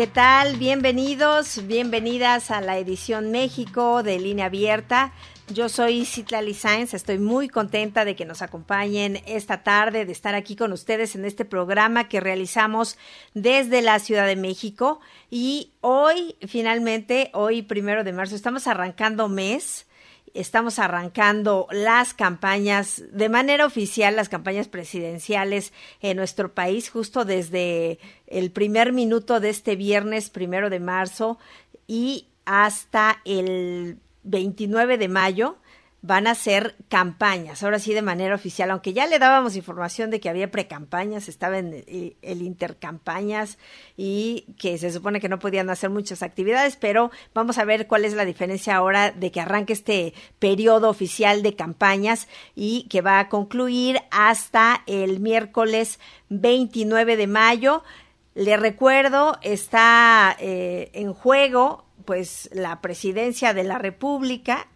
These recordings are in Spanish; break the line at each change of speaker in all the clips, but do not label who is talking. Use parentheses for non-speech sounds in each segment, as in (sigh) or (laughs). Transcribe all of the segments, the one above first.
¿Qué tal? Bienvenidos, bienvenidas a la edición México de Línea Abierta. Yo soy Citlali Sáenz, estoy muy contenta de que nos acompañen esta tarde, de estar aquí con ustedes en este programa que realizamos desde la Ciudad de México. Y hoy, finalmente, hoy primero de marzo, estamos arrancando mes estamos arrancando las campañas de manera oficial, las campañas presidenciales en nuestro país, justo desde el primer minuto de este viernes primero de marzo y hasta el 29 de mayo van a ser campañas, ahora sí de manera oficial, aunque ya le dábamos información de que había precampañas, estaba en el, intercampañas y que se supone que no podían hacer muchas actividades, pero vamos a ver cuál es la diferencia ahora de que arranque este periodo oficial de campañas y que va a concluir hasta el miércoles 29 de mayo. Le recuerdo, está eh, en juego pues la presidencia de la República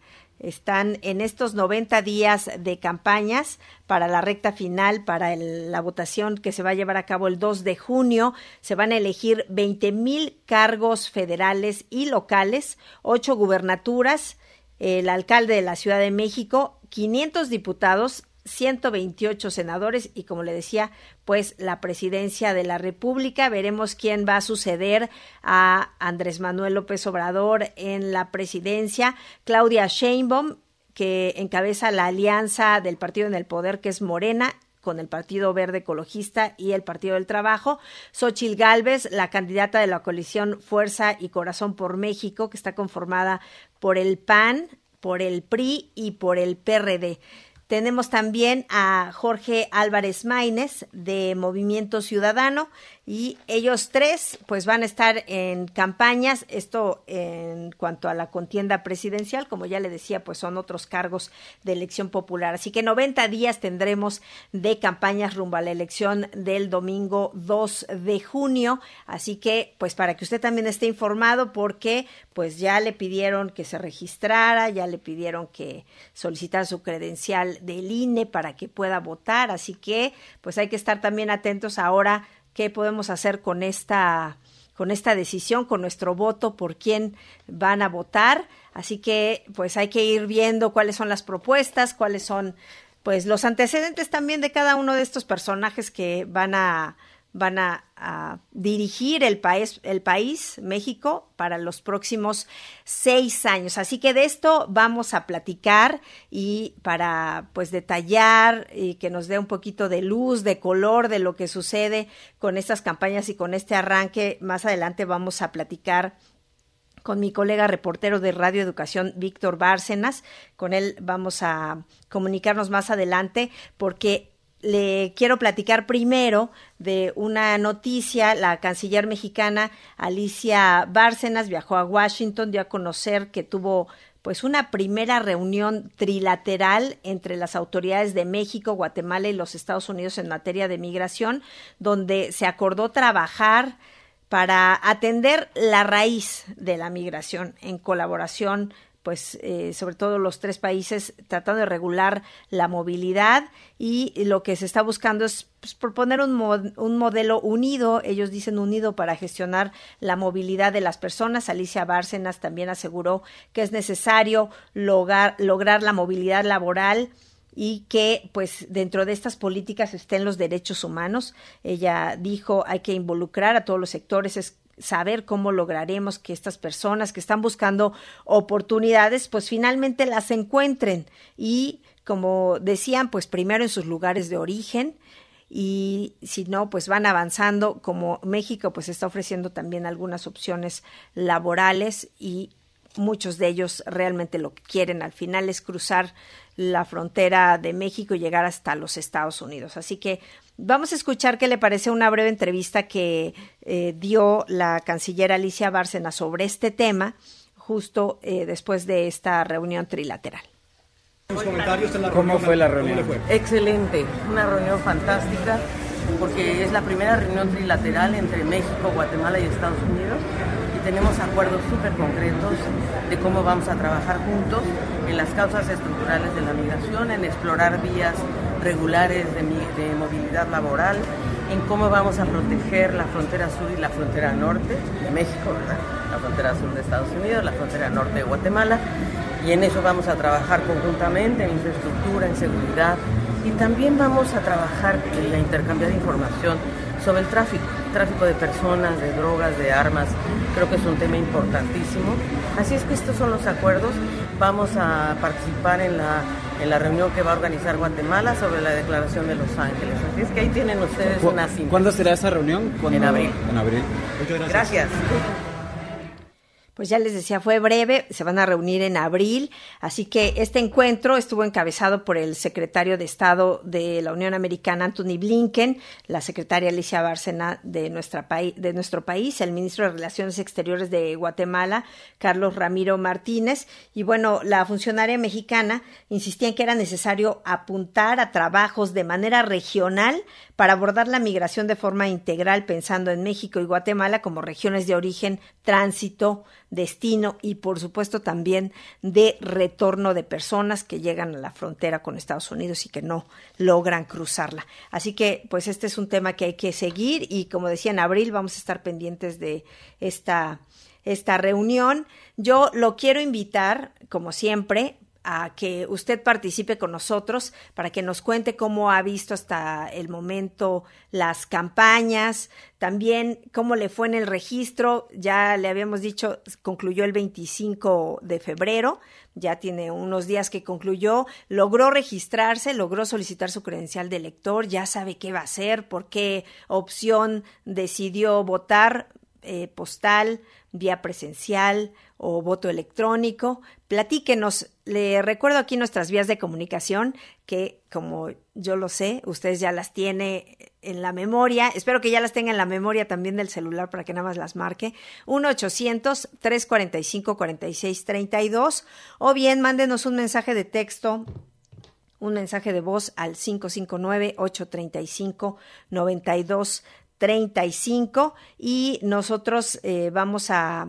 están en estos 90 días de campañas para la recta final, para la votación que se va a llevar a cabo el 2 de junio. Se van a elegir 20 mil cargos federales y locales, ocho gubernaturas, el alcalde de la Ciudad de México, 500 diputados 128 senadores y como le decía, pues la presidencia de la República. Veremos quién va a suceder a Andrés Manuel López Obrador en la presidencia. Claudia Sheinbaum, que encabeza la alianza del partido en el poder, que es Morena, con el Partido Verde Ecologista y el Partido del Trabajo. Xochil Gálvez, la candidata de la coalición Fuerza y Corazón por México, que está conformada por el PAN, por el PRI y por el PRD. Tenemos también a Jorge Álvarez Maínez de Movimiento Ciudadano y ellos tres pues van a estar en campañas, esto en cuanto a la contienda presidencial, como ya le decía, pues son otros cargos de elección popular. Así que 90 días tendremos de campañas rumbo a la elección del domingo 2 de junio, así que pues para que usted también esté informado porque pues ya le pidieron que se registrara, ya le pidieron que solicitara su credencial del INE para que pueda votar, así que pues hay que estar también atentos ahora qué podemos hacer con esta con esta decisión, con nuestro voto por quién van a votar. Así que pues hay que ir viendo cuáles son las propuestas, cuáles son pues los antecedentes también de cada uno de estos personajes que van a van a, dirigir el país, el país, México, para los próximos seis años. Así que de esto vamos a platicar y para pues detallar y que nos dé un poquito de luz, de color de lo que sucede con estas campañas y con este arranque, más adelante vamos a platicar con mi colega reportero de Radio Educación, Víctor Bárcenas. Con él vamos a comunicarnos más adelante porque le quiero platicar primero de una noticia. La canciller mexicana Alicia Bárcenas viajó a Washington, dio a conocer que tuvo pues una primera reunión trilateral entre las autoridades de México, Guatemala y los Estados Unidos en materia de migración, donde se acordó trabajar para atender la raíz de la migración en colaboración pues eh, sobre todo los tres países tratando de regular la movilidad y lo que se está buscando es pues, proponer un, un, modelo unido, ellos dicen unido para gestionar la movilidad de las personas. Alicia Bárcenas también aseguró que es necesario lograr, lograr la movilidad laboral y que pues dentro de estas políticas estén los derechos humanos. Ella dijo hay que involucrar a todos los sectores, es saber cómo lograremos que estas personas que están buscando oportunidades, pues finalmente las encuentren y, como decían, pues primero en sus lugares de origen y si no, pues van avanzando, como México pues está ofreciendo también algunas opciones laborales y muchos de ellos realmente lo que quieren al final es cruzar la frontera de México y llegar hasta los Estados Unidos. Así que vamos a escuchar qué le parece una breve entrevista que eh, dio la canciller Alicia Bárcena sobre este tema justo eh, después de esta reunión trilateral.
¿Cómo fue la reunión?
Excelente, una reunión fantástica porque es la primera reunión trilateral entre México, Guatemala y Estados Unidos tenemos acuerdos súper concretos de cómo vamos a trabajar juntos en las causas estructurales de la migración, en explorar vías regulares de, movilidad laboral, en cómo vamos a proteger la frontera sur y la frontera norte de México, la frontera sur de Estados Unidos, la frontera norte de Guatemala, y en eso vamos a trabajar conjuntamente en infraestructura, en seguridad, y también vamos a trabajar en la intercambio de información sobre el tráfico, tráfico de personas, de drogas, de armas. Creo que es un tema importantísimo. Así es que estos son los acuerdos. Vamos a participar en la, en la reunión que va a organizar Guatemala sobre la declaración de Los Ángeles. Así es que ahí tienen ustedes una
cita. ¿Cuándo será esa reunión?
En abril.
En abril.
Muchas gracias. gracias.
Pues ya les decía, fue breve, se van a reunir en abril, así que este encuentro estuvo encabezado por el secretario de Estado de la Unión Americana, Anthony Blinken, la secretaria Alicia Bárcena de, nuestra de nuestro país, el ministro de Relaciones Exteriores de Guatemala, Carlos Ramiro Martínez, y bueno, la funcionaria mexicana insistía en que era necesario apuntar a trabajos de manera regional para abordar la migración de forma integral, pensando en México y Guatemala como regiones de origen, tránsito, destino y por supuesto también de retorno de personas que llegan a la frontera con Estados Unidos y que no logran cruzarla. Así que pues este es un tema que hay que seguir y como decía en abril vamos a estar pendientes de esta esta reunión. Yo lo quiero invitar, como siempre, a que usted participe con nosotros para que nos cuente cómo ha visto hasta el momento las campañas, también cómo le fue en el registro, ya le habíamos dicho, concluyó el 25 de febrero, ya tiene unos días que concluyó, logró registrarse, logró solicitar su credencial de elector, ya sabe qué va a hacer, por qué opción decidió votar, eh, postal, vía presencial o voto electrónico. Platíquenos. Le recuerdo aquí nuestras vías de comunicación que, como yo lo sé, ustedes ya las tiene en la memoria. Espero que ya las tenga en la memoria también del celular para que nada más las marque. 1-800-345-4632 o bien mándenos un mensaje de texto un mensaje de voz al 559-835-9235 y nosotros eh, vamos a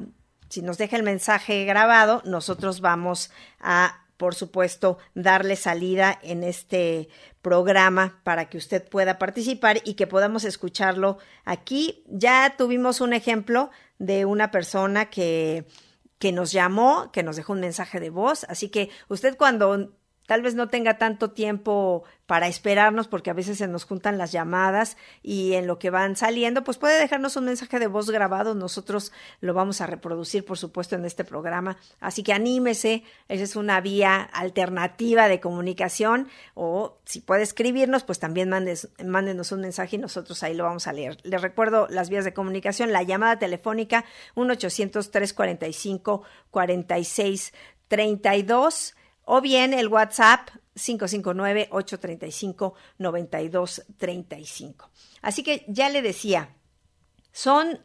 si nos deja el mensaje grabado, nosotros vamos a por supuesto, darle salida en este programa para que usted pueda participar y que podamos escucharlo aquí. Ya tuvimos un ejemplo de una persona que, que nos llamó, que nos dejó un mensaje de voz, así que usted cuando tal vez no tenga tanto tiempo para esperarnos porque a veces se nos juntan las llamadas y en lo que van saliendo, pues puede dejarnos un mensaje de voz grabado, nosotros lo vamos a reproducir por supuesto en este programa, así que anímese, esa es una vía alternativa de comunicación o si puede escribirnos, pues también mandes, mándenos un mensaje y nosotros ahí lo vamos a leer. Les recuerdo las vías de comunicación, la llamada telefónica 1 800 345 46 32 o bien el WhatsApp 559-835-9235. Así que ya le decía, son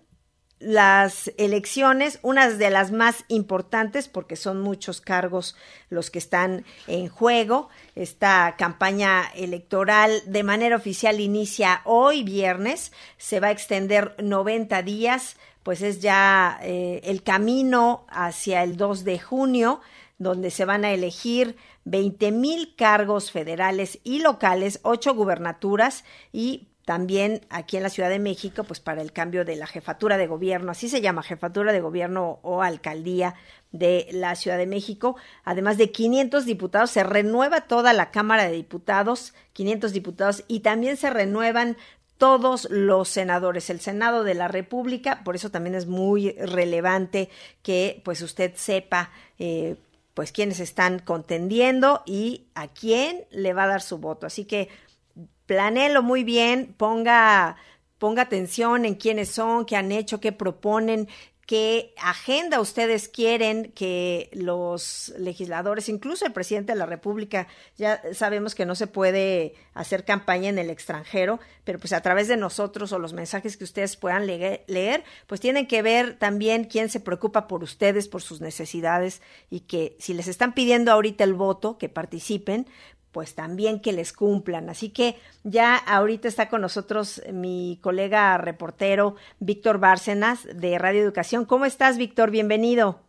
las elecciones, unas de las más importantes porque son muchos cargos los que están en juego. Esta campaña electoral de manera oficial inicia hoy viernes, se va a extender 90 días, pues es ya eh, el camino hacia el 2 de junio donde se van a elegir 20 mil cargos federales y locales, ocho gubernaturas y también aquí en la Ciudad de México, pues para el cambio de la jefatura de gobierno, así se llama, jefatura de gobierno o alcaldía de la Ciudad de México, además de 500 diputados, se renueva toda la Cámara de Diputados, 500 diputados, y también se renuevan todos los senadores, el Senado de la República, por eso también es muy relevante que pues usted sepa eh, pues quienes están contendiendo y a quién le va a dar su voto. Así que planéelo muy bien, ponga, ponga atención en quiénes son, qué han hecho, qué proponen, qué agenda ustedes quieren que los legisladores, incluso el presidente de la República, ya sabemos que no se puede hacer campaña en el extranjero, pero pues a través de nosotros o los mensajes que ustedes puedan leer, pues tienen que ver también quién se preocupa por ustedes, por sus necesidades y que si les están pidiendo ahorita el voto, que participen, pues también que les cumplan. Así que ya ahorita está con nosotros mi colega reportero Víctor Bárcenas de Radio Educación. ¿Cómo estás, Víctor? Bienvenido.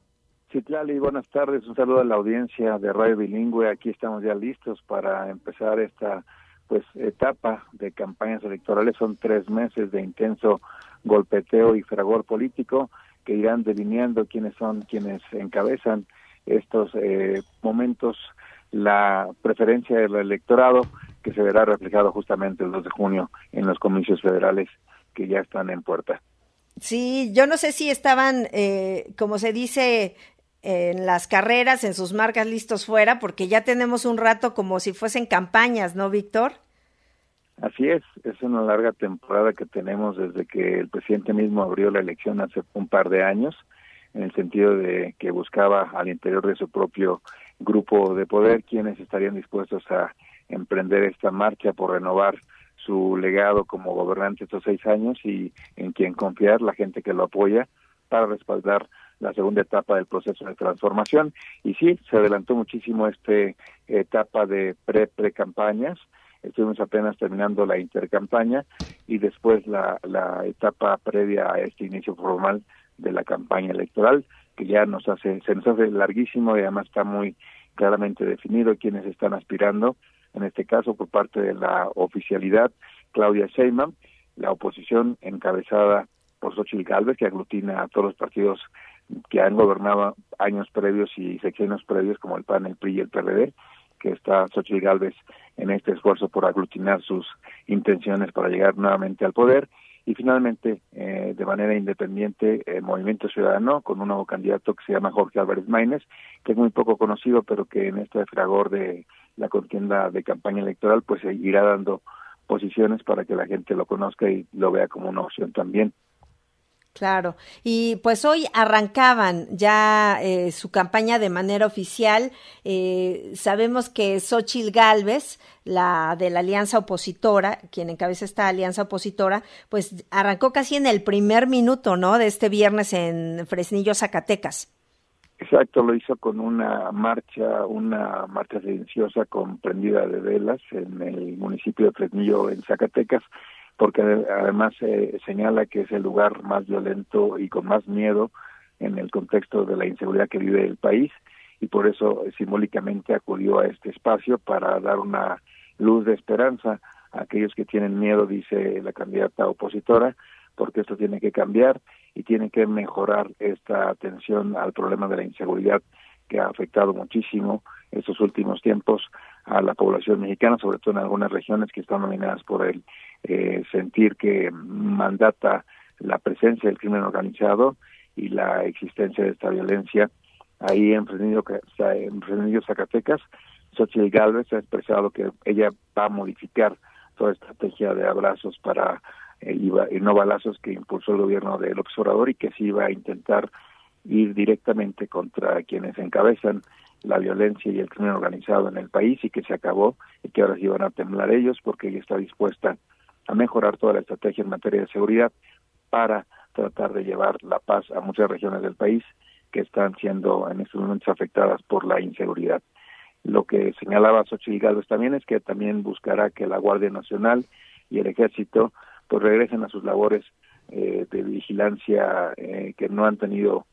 Sí, Clali, buenas tardes. Un saludo a la audiencia de Radio Bilingüe. Aquí estamos ya listos para empezar esta pues etapa de campañas electorales. Son tres meses de intenso golpeteo y fragor político que irán delineando quiénes son quienes encabezan estos eh, momentos la preferencia del electorado que se verá reflejado justamente el 2 de junio en los comicios federales que ya están en puerta.
Sí, yo no sé si estaban, eh, como se dice, en las carreras, en sus marcas listos fuera, porque ya tenemos un rato como si fuesen campañas, ¿no, Víctor?
Así es, es una larga temporada que tenemos desde que el presidente mismo abrió la elección hace un par de años, en el sentido de que buscaba al interior de su propio grupo de poder quienes estarían dispuestos a emprender esta marcha por renovar su legado como gobernante estos seis años y en quien confiar la gente que lo apoya para respaldar la segunda etapa del proceso de transformación. Y sí, se adelantó muchísimo esta etapa de pre-pre-campañas. Estuvimos apenas terminando la intercampaña y después la, la etapa previa a este inicio formal de la campaña electoral que ya nos hace, se nos hace larguísimo y además está muy claramente definido quiénes están aspirando, en este caso por parte de la oficialidad, Claudia Sheinbaum, la oposición encabezada por Xochitl Galvez, que aglutina a todos los partidos que han gobernado años previos y secciones previos, como el PAN, el PRI y el PRD, que está Xochitl Galvez en este esfuerzo por aglutinar sus intenciones para llegar nuevamente al poder, y finalmente eh, de manera independiente el Movimiento Ciudadano con un nuevo candidato que se llama Jorge Álvarez Maínez, que es muy poco conocido, pero que en este fragor de la contienda de campaña electoral pues irá dando posiciones para que la gente lo conozca y lo vea como una opción también.
Claro, y pues hoy arrancaban ya eh, su campaña de manera oficial. Eh, sabemos que Xochil Gálvez, la de la alianza opositora, quien encabeza esta alianza opositora, pues arrancó casi en el primer minuto, ¿no? De este viernes en Fresnillo, Zacatecas.
Exacto, lo hizo con una marcha, una marcha silenciosa con prendida de velas en el municipio de Fresnillo, en Zacatecas porque además se señala que es el lugar más violento y con más miedo en el contexto de la inseguridad que vive el país y por eso simbólicamente acudió a este espacio para dar una luz de esperanza a aquellos que tienen miedo, dice la candidata opositora, porque esto tiene que cambiar y tiene que mejorar esta atención al problema de la inseguridad que ha afectado muchísimo estos últimos tiempos a la población mexicana, sobre todo en algunas regiones que están dominadas por el eh, sentir que mandata la presencia del crimen organizado y la existencia de esta violencia. Ahí en Fresnillo, en Fresnillo Zacatecas, Xochitl Galvez ha expresado que ella va a modificar toda estrategia de abrazos para eh, y no balazos que impulsó el gobierno del observador y que sí va a intentar ir directamente contra quienes encabezan la violencia y el crimen organizado en el país y que se acabó y que ahora sí van a temblar ellos porque ella está dispuesta a mejorar toda la estrategia en materia de seguridad para tratar de llevar la paz a muchas regiones del país que están siendo en estos momentos afectadas por la inseguridad. Lo que señalaba Xochitl Gálvez también es que también buscará que la Guardia Nacional y el Ejército pues regresen a sus labores eh, de vigilancia eh, que no han tenido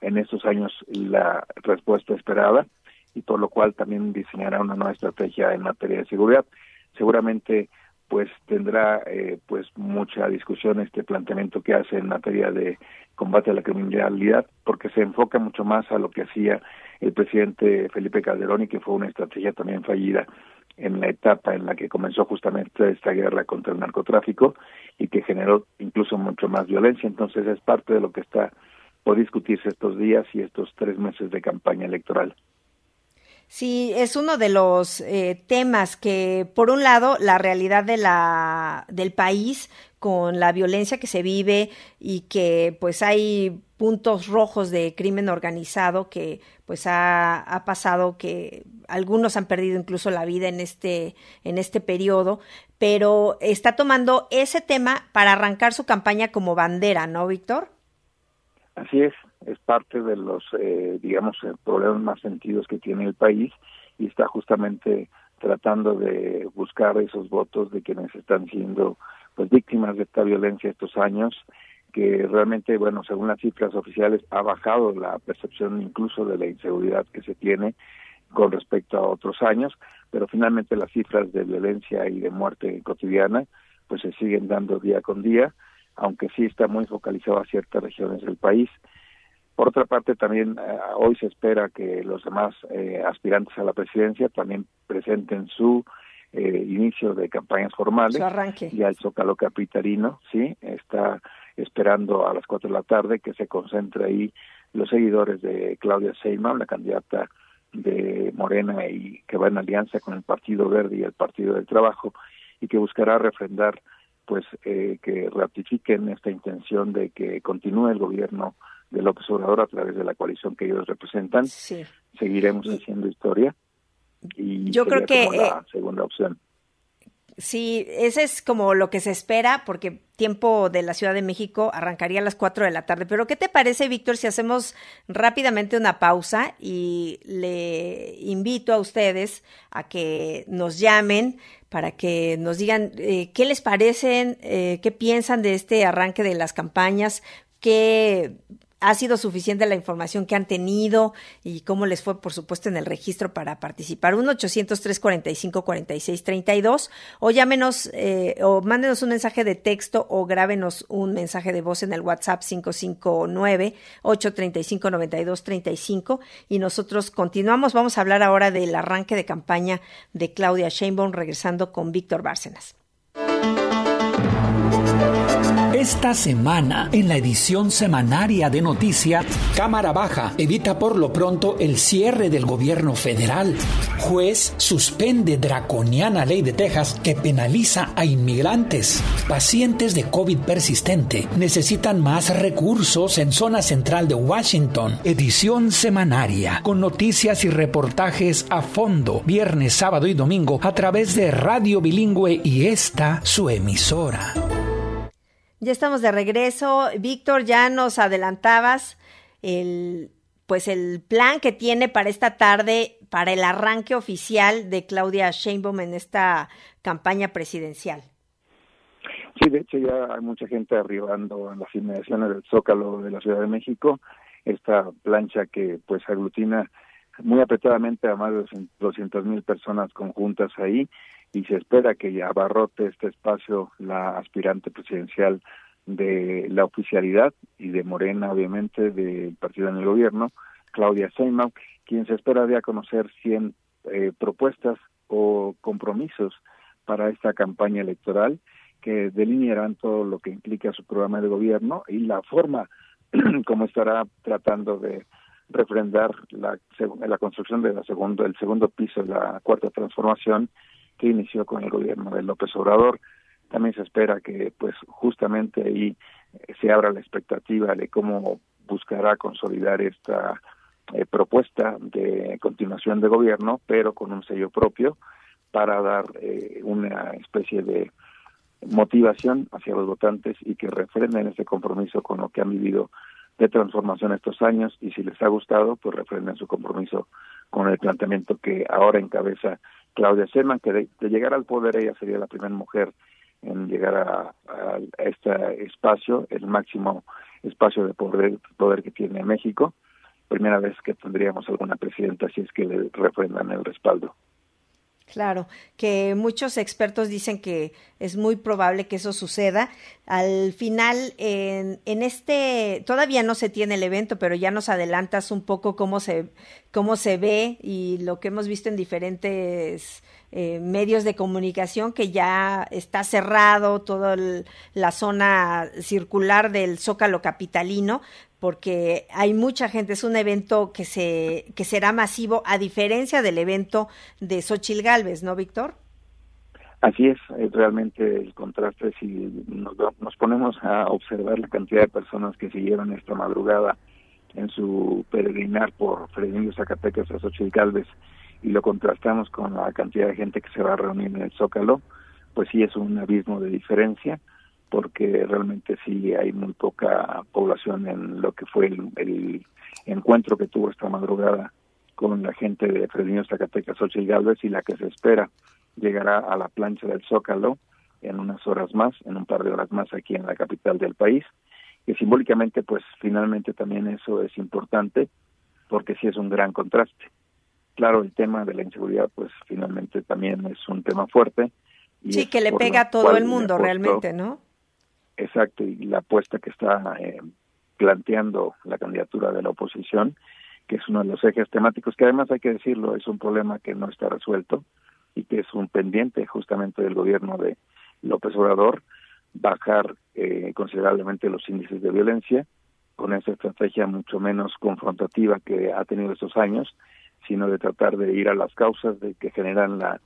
en estos años la respuesta esperada y por lo cual también diseñará una nueva estrategia en materia de seguridad. Seguramente pues tendrá eh, pues mucha discusión este planteamiento que hace en materia de combate a la criminalidad porque se enfoca mucho más a lo que hacía el presidente Felipe Calderón y que fue una estrategia también fallida en la etapa en la que comenzó justamente esta guerra contra el narcotráfico y que generó incluso mucho más violencia entonces es parte de lo que está por discutirse estos días y estos tres meses de campaña electoral.
Sí, es uno de los eh, temas que, por un lado, la realidad de la, del país con la violencia que se vive y que pues hay puntos rojos de crimen organizado que pues ha, ha, pasado que algunos han perdido incluso la vida en este en este periodo pero está tomando ese tema para arrancar su campaña como bandera no Víctor
así es es parte de los eh, digamos eh, problemas más sentidos que tiene el país y está justamente tratando de buscar esos votos de quienes están siendo pues víctimas de esta violencia estos años que realmente, bueno, según las cifras oficiales, ha bajado la percepción incluso de la inseguridad que se tiene con respecto a otros años, pero finalmente las cifras de violencia y de muerte cotidiana pues se siguen dando día con día, aunque sí está muy focalizado a ciertas regiones del país. Por otra parte, también eh, hoy se espera que los demás eh, aspirantes a la presidencia también presenten su eh, inicio de campañas formales.
Su arranque.
Ya el Zócalo Capitalino, sí, está esperando a las cuatro de la tarde que se concentre ahí los seguidores de Claudia Sheinbaum, la candidata de Morena y que va en alianza con el Partido Verde y el Partido del Trabajo y que buscará refrendar pues eh, que ratifiquen esta intención de que continúe el gobierno de López Obrador a través de la coalición que ellos representan.
Sí.
Seguiremos haciendo historia y
yo creo que
la segunda opción.
Sí, ese es como lo que se espera, porque tiempo de la Ciudad de México arrancaría a las 4 de la tarde. Pero, ¿qué te parece, Víctor, si hacemos rápidamente una pausa y le invito a ustedes a que nos llamen para que nos digan eh, qué les parecen, eh, qué piensan de este arranque de las campañas, qué ha sido suficiente la información que han tenido y cómo les fue, por supuesto, en el registro para participar. 1-800-345-4632 o llámenos eh, o mándenos un mensaje de texto o grábenos un mensaje de voz en el WhatsApp 559-835-9235 y nosotros continuamos. Vamos a hablar ahora del arranque de campaña de Claudia Sheinbaum regresando con Víctor Bárcenas.
Esta semana, en la edición semanaria de Noticia, Cámara Baja evita por lo pronto el cierre del gobierno federal. Juez suspende draconiana ley de Texas que penaliza a inmigrantes. Pacientes de COVID persistente necesitan más recursos en zona central de Washington. Edición semanaria con noticias y reportajes a fondo, viernes, sábado y domingo a través de Radio Bilingüe y esta su emisora.
Ya estamos de regreso. Víctor, ya nos adelantabas el pues el plan que tiene para esta tarde, para el arranque oficial de Claudia Sheinbaum en esta campaña presidencial.
Sí, de hecho ya hay mucha gente arribando en las inmediaciones del Zócalo de la Ciudad de México, esta plancha que pues aglutina muy apretadamente a más de 200 mil personas conjuntas ahí y se espera que abarrote este espacio la aspirante presidencial de la oficialidad y de Morena, obviamente, del partido en el gobierno, Claudia Sheinbaum, quien se espera de conocer 100 eh, propuestas o compromisos para esta campaña electoral que delinearán todo lo que implica su programa de gobierno y la forma (clears throat) como estará tratando de refrendar la, la construcción de la segundo, el segundo piso de la cuarta transformación que inició con el gobierno de López Obrador. También se espera que, pues, justamente ahí eh, se abra la expectativa de cómo buscará consolidar esta eh, propuesta de continuación de gobierno, pero con un sello propio para dar eh, una especie de motivación hacia los votantes y que refrenden ese compromiso con lo que han vivido de transformación estos años y si les ha gustado, pues refrenden su compromiso con el planteamiento que ahora encabeza Claudia Sheinbaum, que de, llegar al poder ella sería la primera mujer en llegar a, este espacio, el máximo espacio de poder, poder que tiene México, primera vez que tendríamos alguna presidenta si es que le refrendan el respaldo.
Claro, que muchos expertos dicen que es muy probable que eso suceda. Al final, en, en, este, todavía no se tiene el evento, pero ya nos adelantas un poco cómo se, cómo se ve y lo que hemos visto en diferentes eh, medios de comunicación, que ya está cerrado toda la zona circular del Zócalo Capitalino, porque hay mucha gente, es un evento que se que será masivo a diferencia del evento de Xochil Gálvez, ¿no, Víctor?
Así es, es realmente el contraste si nos, nos, ponemos a observar la cantidad de personas que siguieron esta madrugada en su peregrinar por Fresnillo, Zacatecas a Xochitl Galvez y lo contrastamos con la cantidad de gente que se va a reunir en el Zócalo, pues sí es un abismo de diferencia porque realmente sí hay muy poca población en lo que fue el, encuentro que tuvo esta madrugada con la gente de Fresnillo, Zacatecas, Xochitl Galvez y la que se espera llegará a la plancha del Zócalo en unas horas más, en un par de horas más aquí en la capital del país, que simbólicamente pues finalmente también eso es importante porque sí es un gran contraste. Claro, el tema de la inseguridad pues finalmente también es un tema fuerte.
Y sí, que le pega a todo el mundo realmente, ¿no?
Exacto, y la apuesta que está eh, planteando la candidatura de la oposición, que es uno de los ejes temáticos, que además hay que decirlo, es un problema que no está resuelto y que es un pendiente justamente del gobierno de López Obrador, bajar eh, considerablemente los índices de violencia con esa estrategia mucho menos confrontativa que ha tenido estos años, sino de tratar de ir a las causas de que generan la,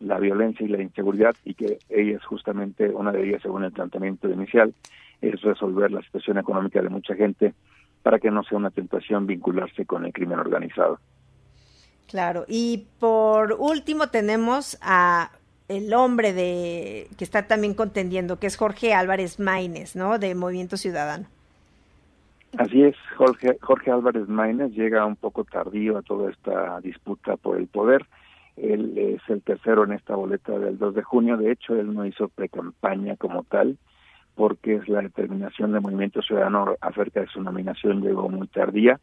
la violencia y la inseguridad y que ellas justamente, una de ellas según el planteamiento inicial, es resolver la situación económica de mucha gente para que no sea una tentación vincularse con el crimen organizado.
Claro, y por último tenemos a el hombre de que está también contendiendo, que es Jorge Álvarez Maínez, ¿no? De Movimiento Ciudadano.
Así es, Jorge, Jorge Álvarez Maínez llega un poco tardío a toda esta disputa por el poder. Él es el tercero en esta boleta del 2 de junio. De hecho, él no hizo pre-campaña como tal, porque es la determinación del Movimiento Ciudadano acerca de su nominación llegó muy tardía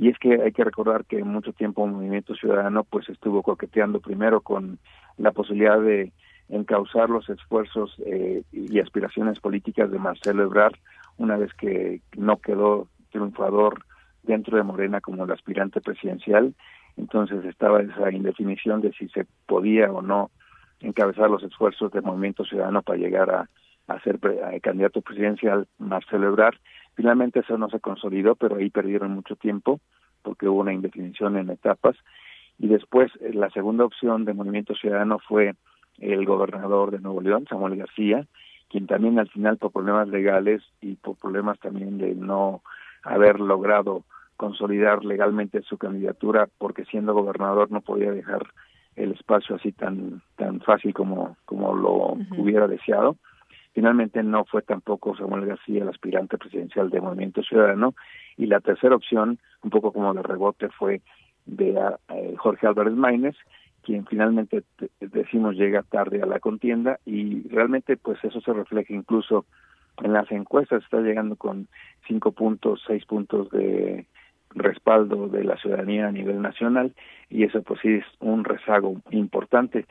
y es que hay que recordar que mucho tiempo el Movimiento Ciudadano pues estuvo coqueteando primero con la posibilidad de encauzar los esfuerzos eh, y aspiraciones políticas de Marcelo Ebrard una vez que no quedó triunfador dentro de Morena como el aspirante presidencial, entonces estaba esa indefinición de si se podía o no encabezar los esfuerzos del Movimiento Ciudadano para llegar a, ser candidato presidencial Marcelo Ebrard Finalmente eso no se consolidó, pero ahí perdieron mucho tiempo porque hubo una indefinición en etapas. Y después eh, la segunda opción de Movimiento Ciudadano fue el gobernador de Nuevo León, Samuel García, quien también al final por problemas legales y por problemas también de no haber logrado consolidar legalmente su candidatura porque siendo gobernador no podía dejar el espacio así tan tan fácil como como lo hubiera deseado. Finalmente no fue tampoco Samuel García el aspirante presidencial de Movimiento Ciudadano. Y la tercera opción, un poco como de rebote, fue de eh, Jorge Álvarez Maínez, quien finalmente decimos llega tarde a la contienda. Y realmente pues eso se refleja incluso en las encuestas, está llegando con cinco puntos, seis puntos de respaldo de la ciudadanía a nivel nacional y eso pues sí es un rezago importante.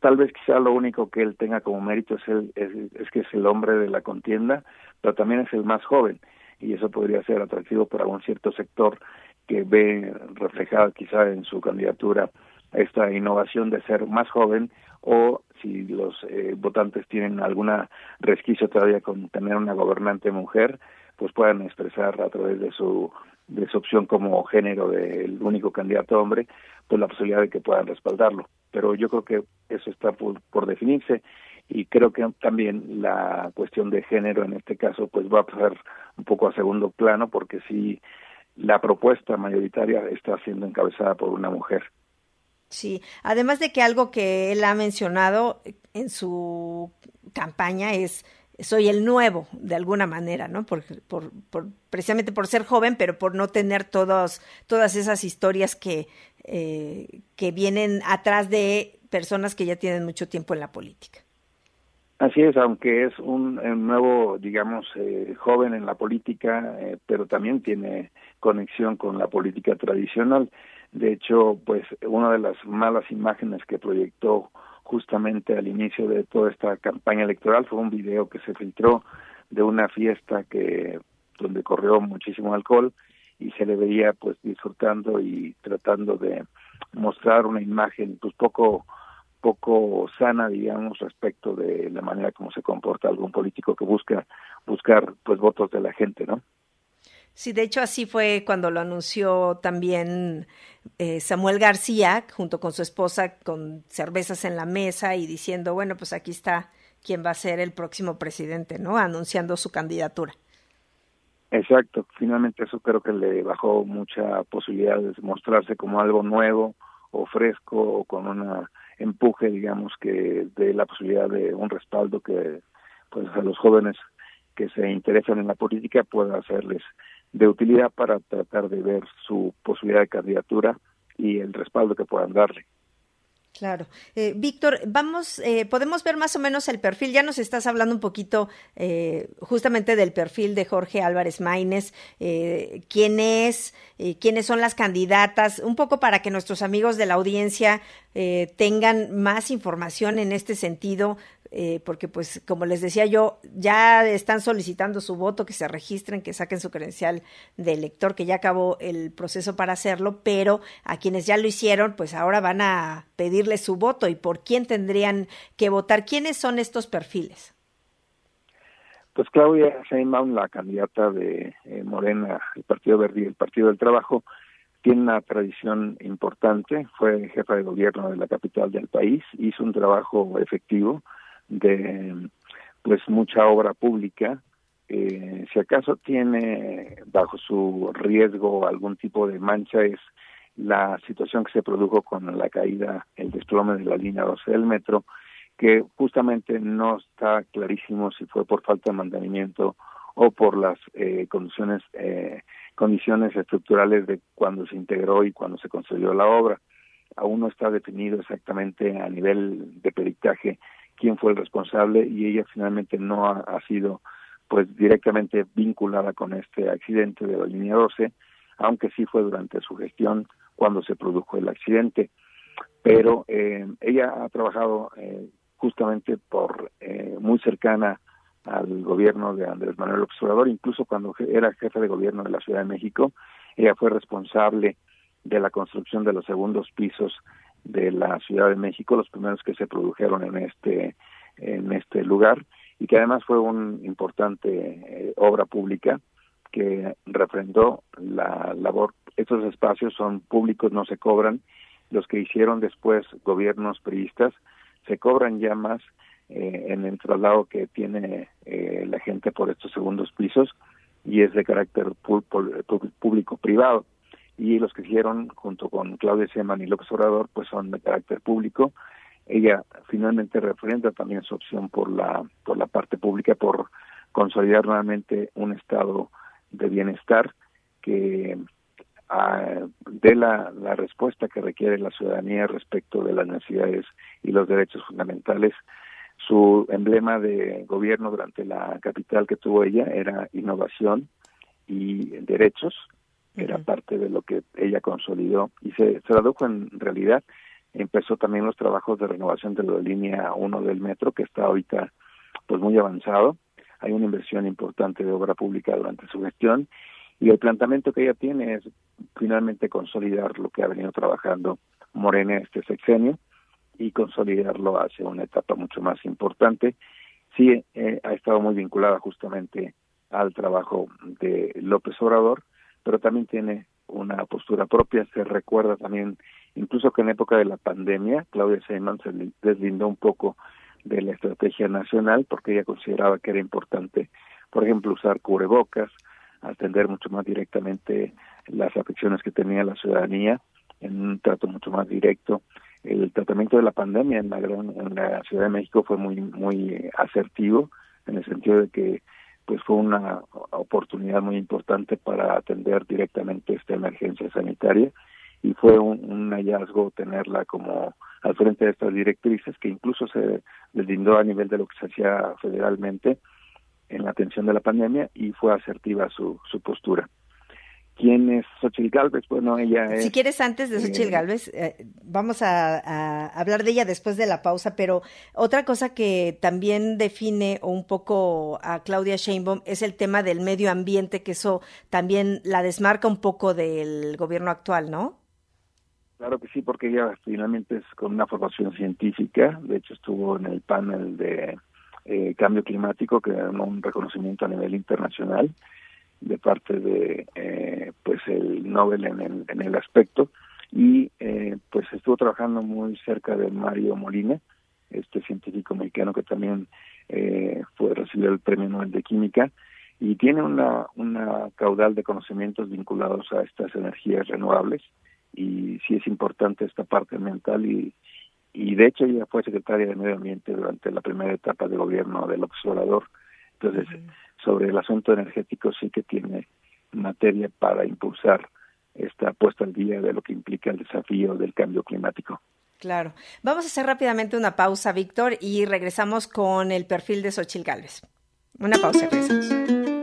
Tal vez quizá lo único que él tenga como mérito es, el, es, que es el hombre de la contienda, pero también es el más joven y eso podría ser atractivo para un cierto sector que ve reflejada quizá en su candidatura esta innovación de ser más joven o si los eh, votantes tienen alguna resquicio todavía con tener una gobernante mujer, pues puedan expresar a través de su de su opción como género del único candidato hombre, pues la posibilidad de que puedan respaldarlo. Pero yo creo que eso está por, por definirse y creo que también la cuestión de género en este caso pues va a pasar un poco a segundo plano porque si la propuesta mayoritaria está siendo encabezada por una mujer.
Sí, además de que algo que él ha mencionado en su campaña es soy el nuevo de alguna manera, ¿no? Por, por, precisamente por ser joven, pero por no tener todas esas historias que, eh, que vienen atrás de personas que ya tienen mucho tiempo en la política.
Así es, aunque es un, nuevo, digamos, eh, joven en la política, eh, pero también tiene conexión con la política tradicional. De hecho, pues una de las malas imágenes que proyectó justamente al inicio de toda esta campaña electoral fue un video que se filtró de una fiesta que donde corrió muchísimo alcohol y se le veía pues disfrutando y tratando de mostrar una imagen pues poco poco sana digamos respecto de la manera como se comporta algún político que busca buscar pues votos de la gente no
Sí, de hecho así fue cuando lo anunció también eh, Samuel García, junto con su esposa, con cervezas en la mesa y diciendo, bueno, pues aquí está quien va a ser el próximo presidente, ¿no? Anunciando su candidatura.
Exacto, finalmente eso creo que le bajó mucha posibilidad de mostrarse como algo nuevo o fresco o con un empuje, digamos, que de la posibilidad de un respaldo que pues a los jóvenes que se interesan en la política pueda hacerles de utilidad para tratar de ver su posibilidad de candidatura y el respaldo que puedan darle.
Claro. Eh, Víctor, vamos, eh, podemos ver más o menos el perfil. Ya nos estás hablando un poquito eh, justamente del perfil de Jorge Álvarez Maínez. ¿Quién es? ¿Quiénes son las candidatas? Un poco para que nuestros amigos de la audiencia tengan más información en este sentido eh, porque pues como les decía yo, ya están solicitando su voto, que se registren, que saquen su credencial de elector, que ya acabó el proceso para hacerlo, pero a quienes ya lo hicieron, pues ahora van a pedirle su voto y por quién tendrían que votar. ¿Quiénes son estos perfiles?
Pues Claudia Sheinbaum, la candidata de eh, Morena, el Partido Verde el Partido del Trabajo, tiene una tradición importante, fue jefa de gobierno de la capital del país, hizo un trabajo efectivo, de pues mucha obra pública. Eh, si acaso tiene bajo su riesgo algún tipo de mancha es la situación que se produjo con la caída, el desplome de la línea 12 del metro, que justamente no está clarísimo si fue por falta de mantenimiento o por las eh, condiciones eh, condiciones estructurales de cuando se integró y cuando se construyó la obra. Aún no está definido exactamente a nivel de peritaje quién fue el responsable y ella finalmente no ha, sido pues directamente vinculada con este accidente de la línea 12, aunque sí fue durante su gestión cuando se produjo el accidente. Pero eh, ella ha trabajado eh, justamente por eh, muy cercana al gobierno de Andrés Manuel Observador, incluso cuando era jefe de gobierno de la Ciudad de México, ella fue responsable de la construcción de los segundos pisos de la Ciudad de México, los primeros que se produjeron en este en este lugar y que además fue una importante eh, obra pública que refrendó la labor. Estos espacios son públicos, no se cobran. Los que hicieron después gobiernos priistas se cobran ya más eh, en el traslado que tiene eh, la gente por estos segundos pisos y es de carácter público-privado y los que hicieron junto con Claudia Seman y López Obrador pues son de carácter público. Ella finalmente representa también su opción por la por la parte pública por consolidar nuevamente un estado de bienestar que uh, dé la, la respuesta que requiere la ciudadanía respecto de las necesidades y los derechos fundamentales. Su emblema de gobierno durante la capital que tuvo ella era innovación y derechos, era parte de lo que ella consolidó y se tradujo en realidad. Empezó también los trabajos de renovación de la línea 1 del metro, que está ahorita pues muy avanzado. Hay una inversión importante de obra pública durante su gestión y el planteamiento que ella tiene es finalmente consolidar lo que ha venido trabajando Morena este sexenio y consolidarlo hacia una etapa mucho más importante. Sí, eh, ha estado muy vinculada justamente al trabajo de López Obrador, pero también tiene una postura propia. Se recuerda también, incluso que en época de la pandemia, Claudia Sheinbaum se deslindó un poco de la estrategia nacional porque ella consideraba que era importante, por ejemplo, usar cubrebocas, atender mucho más directamente las afecciones que tenía la ciudadanía en un trato mucho más directo. El tratamiento de la pandemia en la, en la Ciudad de México fue muy muy asertivo en el sentido de que pues fue una oportunidad muy importante para atender directamente esta emergencia sanitaria y fue un, hallazgo tenerla como al frente de estas directrices que incluso se deslindó a nivel de lo que se hacía federalmente en la atención de la pandemia y fue asertiva su, su postura. ¿Quién es Xochitl Galvez? Bueno, ella es...
Si quieres, antes de Xochitl eh, Galvez, eh, vamos a, hablar de ella después de la pausa, pero otra cosa que también define un poco a Claudia Sheinbaum es el tema del medio ambiente, que eso también la desmarca un poco del gobierno actual, ¿no?
Claro que sí, porque ella finalmente es con una formación científica, de hecho estuvo en el panel de eh, cambio climático, que ganó un reconocimiento a nivel internacional, de parte de Nobel en el, en el aspecto. Y eh, pues estuvo trabajando muy cerca de Mario Molina, este científico mexicano que también eh, fue recibió el Premio Nobel de Química. Y tiene una, una caudal de conocimientos vinculados a estas energías renovables. Y sí es importante esta parte mental y, y de hecho ella fue secretaria de Medio Ambiente durante la primera etapa de gobierno del observador. Entonces, sobre el asunto energético sí que tiene materia para impulsar esta puesta al día de lo que implica el desafío del cambio climático.
Claro. Vamos a hacer rápidamente una pausa, Víctor, y regresamos con el perfil de Xochil Gálvez. Una pausa, regresamos.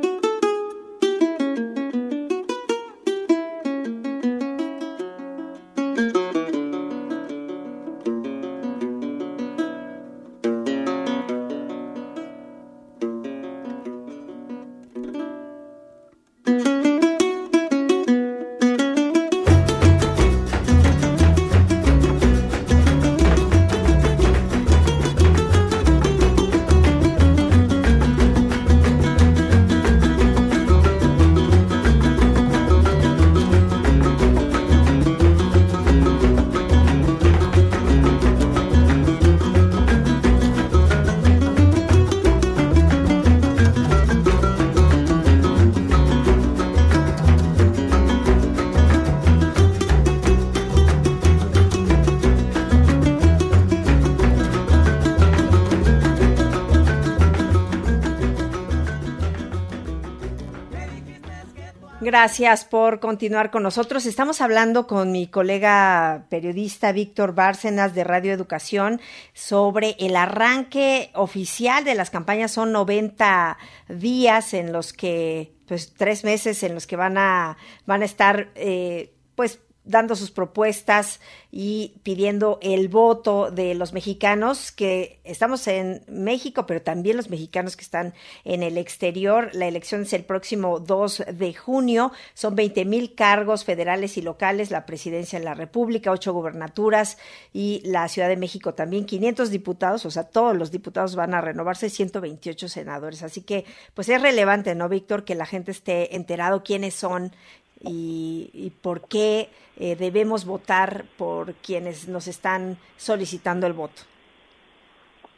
Gracias por continuar con nosotros. Estamos hablando con mi colega periodista Víctor Bárcenas de Radio Educación sobre el arranque oficial de las campañas. Son 90 días en los que, pues tres meses en los que van a, van a estar, eh, pues dando sus propuestas y pidiendo el voto de los mexicanos que estamos en México, pero también los mexicanos que están en el exterior. La elección es el próximo 2 de junio. Son 20 mil cargos federales y locales, la presidencia de la República, ocho gubernaturas y la Ciudad de México también, 500 diputados, o sea, todos los diputados van a renovarse, 128 senadores. Así que, pues es relevante, ¿no, Víctor, que la gente esté enterado quiénes son y, por qué eh, debemos votar por quienes nos están solicitando el voto.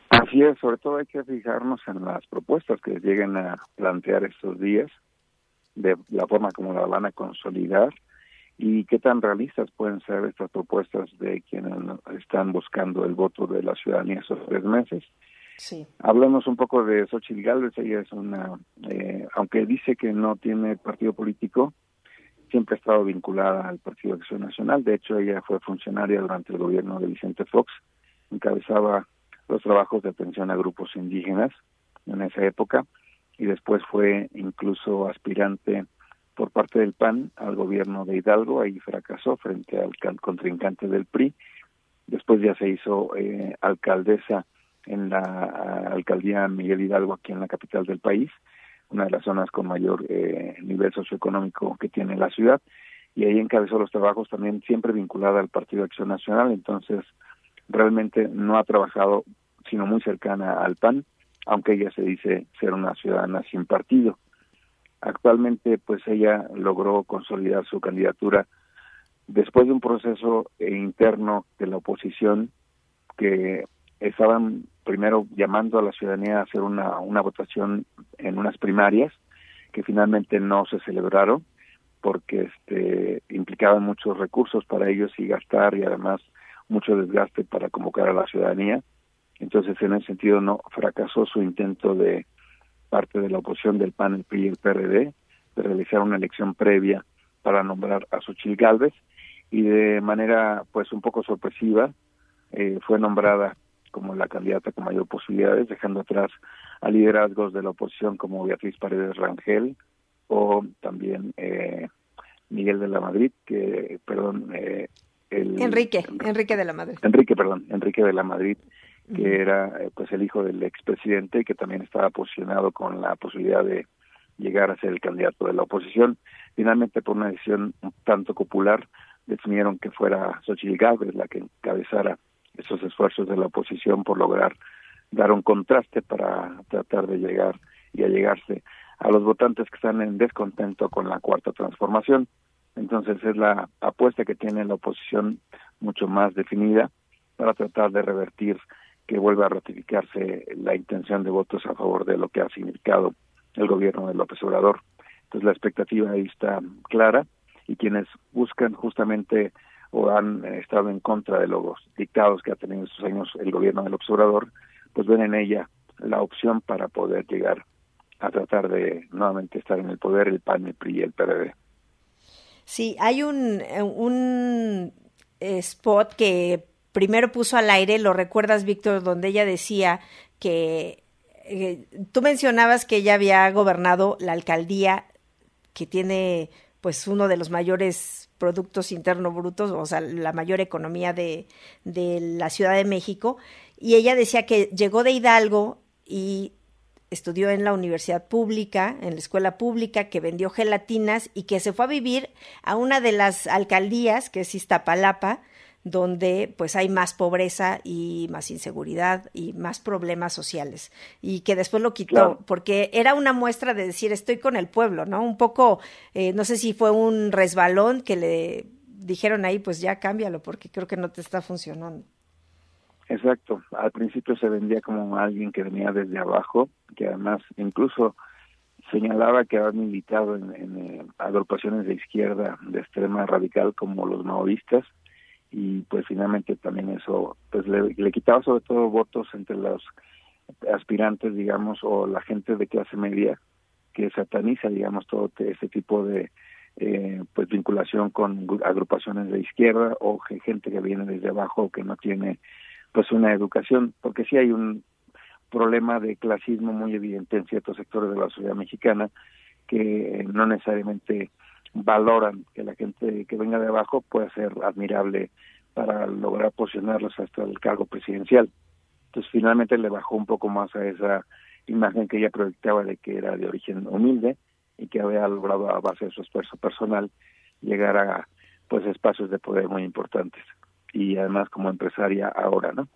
Así es, sobre todo hay que fijarnos en las propuestas que lleguen a plantear estos días, de la forma como la van a consolidar y qué tan realistas pueden ser estas propuestas de quienes están buscando el voto de la ciudadanía esos tres meses.
Sí.
Hablamos un poco de Xochitl Gálvez, ella es una, eh, aunque dice que no tiene partido político, siempre ha estado vinculada al Partido de Acción Nacional. De hecho, ella fue funcionaria durante el gobierno de Vicente Fox, encabezaba los trabajos de atención a grupos indígenas en esa época y después fue incluso aspirante por parte del PAN al gobierno de Hidalgo, ahí fracasó frente al contrincante del PRI. Después ya se hizo eh, alcaldesa en la alcaldía Miguel Hidalgo aquí en la capital del país una de las zonas con mayor eh, nivel socioeconómico que tiene la ciudad, y ahí encabezó los trabajos también siempre vinculada al Partido Acción Nacional, entonces realmente no ha trabajado sino muy cercana al PAN, aunque ella se dice ser una ciudadana sin partido. Actualmente, pues ella logró consolidar su candidatura después de un proceso interno de la oposición que estaban primero llamando a la ciudadanía a hacer una, votación en unas primarias que finalmente no se celebraron porque este implicaban muchos recursos para ellos y gastar y además mucho desgaste para convocar a la ciudadanía. Entonces, en ese sentido, no fracasó su intento de parte de la oposición del PAN, el PRI y el PRD de realizar una elección previa para nombrar a Xochitl Gálvez y de manera pues un poco sorpresiva eh, fue nombrada como la candidata con mayor posibilidades, dejando atrás a liderazgos de la oposición como Beatriz Paredes Rangel o también eh, Miguel de la Madrid, que, perdón, eh, el,
Enrique, Enrique de la Madrid.
Enrique, perdón, Enrique de la Madrid, que era eh, pues el hijo del expresidente y que también estaba posicionado con la posibilidad de llegar a ser el candidato de la oposición. Finalmente, por una decisión un tanto popular, definieron que fuera Xochitl Gálvez la que encabezara esos esfuerzos de la oposición por lograr dar un contraste para tratar de llegar y allegarse a los votantes que están en descontento con la cuarta transformación. Entonces es la apuesta que tiene la oposición mucho más definida para tratar de revertir que vuelva a ratificarse la intención de votos a favor de lo que ha significado el gobierno de López Obrador. Entonces la expectativa ahí está clara y quienes buscan justamente o han estado en contra de los dictados que ha tenido estos años el gobierno del observador, pues ven en ella la opción para poder llegar a tratar de nuevamente estar en el poder el PAN, el PRI y el PRD.
Sí, hay un, un spot que primero puso al aire, lo recuerdas, Víctor, donde ella decía que eh, tú mencionabas que ella había gobernado la alcaldía que tiene pues uno de los mayores productos internos brutos, o sea, la mayor economía de, de la Ciudad de México, y ella decía que llegó de Hidalgo y estudió en la universidad pública, en la escuela pública, que vendió gelatinas y que se fue a vivir a una de las alcaldías, que es Iztapalapa, donde pues hay más pobreza y más inseguridad y más problemas sociales y que después lo quitó porque era una muestra de decir estoy con el pueblo, ¿no? Un poco, eh, no sé si fue un resbalón que le dijeron ahí pues ya cámbialo porque creo que no te está funcionando.
Exacto, al principio se vendía como alguien que venía desde abajo, que además incluso señalaba que había militado en, en eh, agrupaciones de izquierda de extrema radical como los maoístas y pues finalmente también eso pues le, quitaba sobre todo votos entre los aspirantes digamos o la gente de clase media que sataniza digamos todo este tipo de eh, pues vinculación con agrupaciones de izquierda o gente que viene desde abajo que no tiene pues una educación porque sí hay un problema de clasismo muy evidente en ciertos sectores de la sociedad mexicana que no necesariamente valoran que la gente que venga de abajo pueda ser admirable para lograr posicionarlos hasta el cargo presidencial. Entonces finalmente le bajó un poco más a esa imagen que ella proyectaba de que era de origen humilde y que había logrado a base de su esfuerzo personal llegar a pues espacios de poder muy importantes y además como empresaria ahora, ¿no?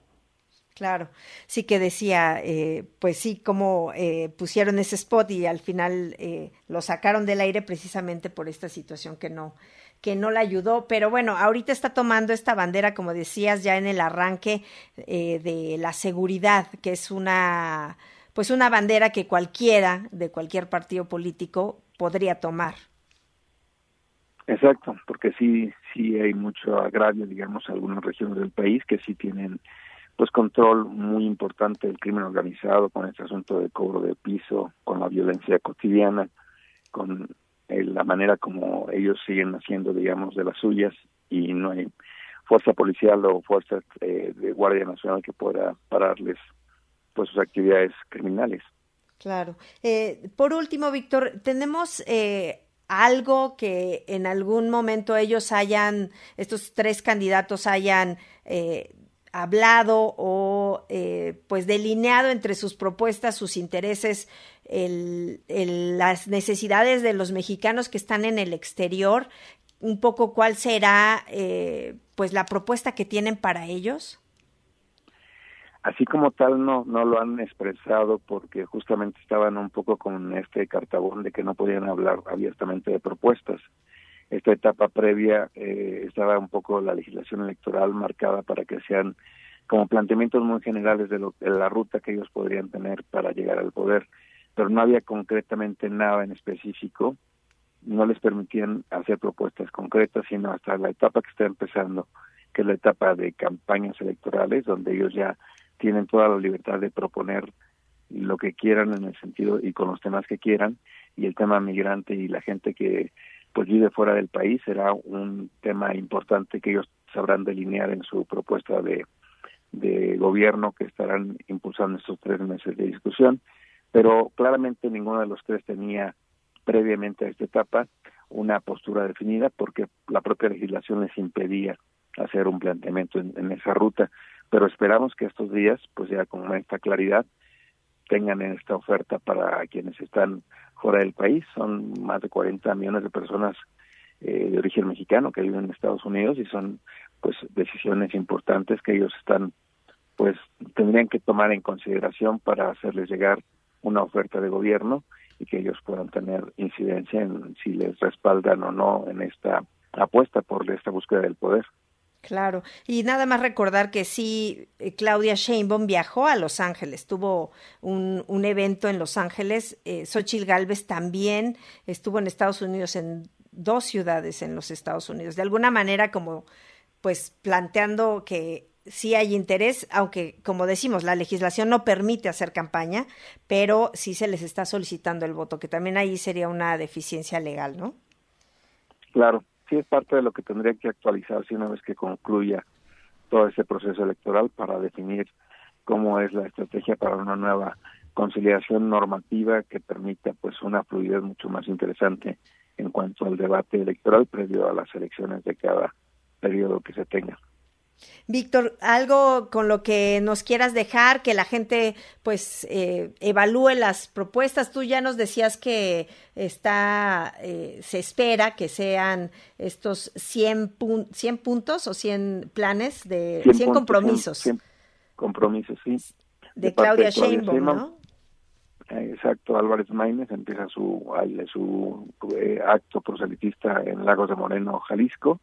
Claro, sí que decía, eh, pues sí, como eh, pusieron ese spot y al final eh, lo sacaron del aire precisamente por esta situación que no, que no la ayudó, pero bueno, ahorita está tomando esta bandera, como decías, ya en el arranque eh, de la seguridad, que es una, pues una bandera que cualquiera de cualquier partido político podría tomar.
Exacto, porque sí, sí hay mucho agravio, digamos, en algunas regiones del país que sí tienen pues control muy importante del crimen organizado con este asunto de cobro de piso, con la violencia cotidiana, con la manera como ellos siguen haciendo, digamos, de las suyas y no hay fuerza policial o fuerza eh, de Guardia Nacional que pueda pararles pues sus actividades criminales.
Claro. Eh, por último, Víctor, tenemos eh, algo que en algún momento ellos hayan, estos tres candidatos hayan eh, hablado o eh, pues delineado entre sus propuestas, sus intereses, el, las necesidades de los mexicanos que están en el exterior, un poco cuál será eh, pues la propuesta que tienen para ellos.
Así como tal no no lo han expresado porque justamente estaban un poco con este cartabón de que no podían hablar abiertamente de propuestas esta etapa previa eh, estaba un poco la legislación electoral marcada para que sean como planteamientos muy generales de, lo, de la ruta que ellos podrían tener para llegar al poder, pero no había concretamente nada en específico, no les permitían hacer propuestas concretas, sino hasta la etapa que está empezando, que es la etapa de campañas electorales, donde ellos ya tienen toda la libertad de proponer lo que quieran en el sentido y con los temas que quieran, y el tema migrante y la gente que pues vive fuera del país será un tema importante que ellos sabrán delinear en su propuesta de, de gobierno que estarán impulsando estos tres meses de discusión, pero claramente ninguno de los tres tenía previamente a esta etapa una postura definida porque la propia legislación les impedía hacer un planteamiento en, en esa ruta, pero esperamos que estos días, pues ya con esta claridad, tengan esta oferta para quienes están fuera del país. Son más de 40 millones de personas eh, de origen mexicano que viven en Estados Unidos y son pues decisiones importantes que ellos están pues tendrían que tomar en consideración para hacerles llegar una oferta de gobierno y que ellos puedan tener incidencia en si les respaldan o no en esta apuesta por esta búsqueda del poder.
Claro, y nada más recordar que sí, eh, Claudia Sheinbaum viajó a Los Ángeles, tuvo un, evento en Los Ángeles, eh, Xochitl Galvez también estuvo en Estados Unidos, en dos ciudades en los Estados Unidos, de alguna manera como pues planteando que sí hay interés, aunque como decimos, la legislación no permite hacer campaña, pero sí se les está solicitando el voto, que también ahí sería una deficiencia legal, ¿no?
Claro, sí es parte de lo que tendría que actualizarse una vez que concluya todo ese proceso electoral para definir cómo es la estrategia para una nueva conciliación normativa que permita pues una fluidez mucho más interesante en cuanto al debate electoral previo a las elecciones de cada periodo que se tenga.
Víctor, algo con lo que nos quieras dejar, que la gente pues eh, evalúe las propuestas. Tú ya nos decías que está, eh, se espera que sean estos 100, 100 puntos o 100 planes de 100, compromisos.
100, compromisos, sí.
De, Claudia, Sheinbaum, ¿no?
Exacto, Álvarez Maínez empieza su, su eh, acto proselitista en Lagos de Moreno, Jalisco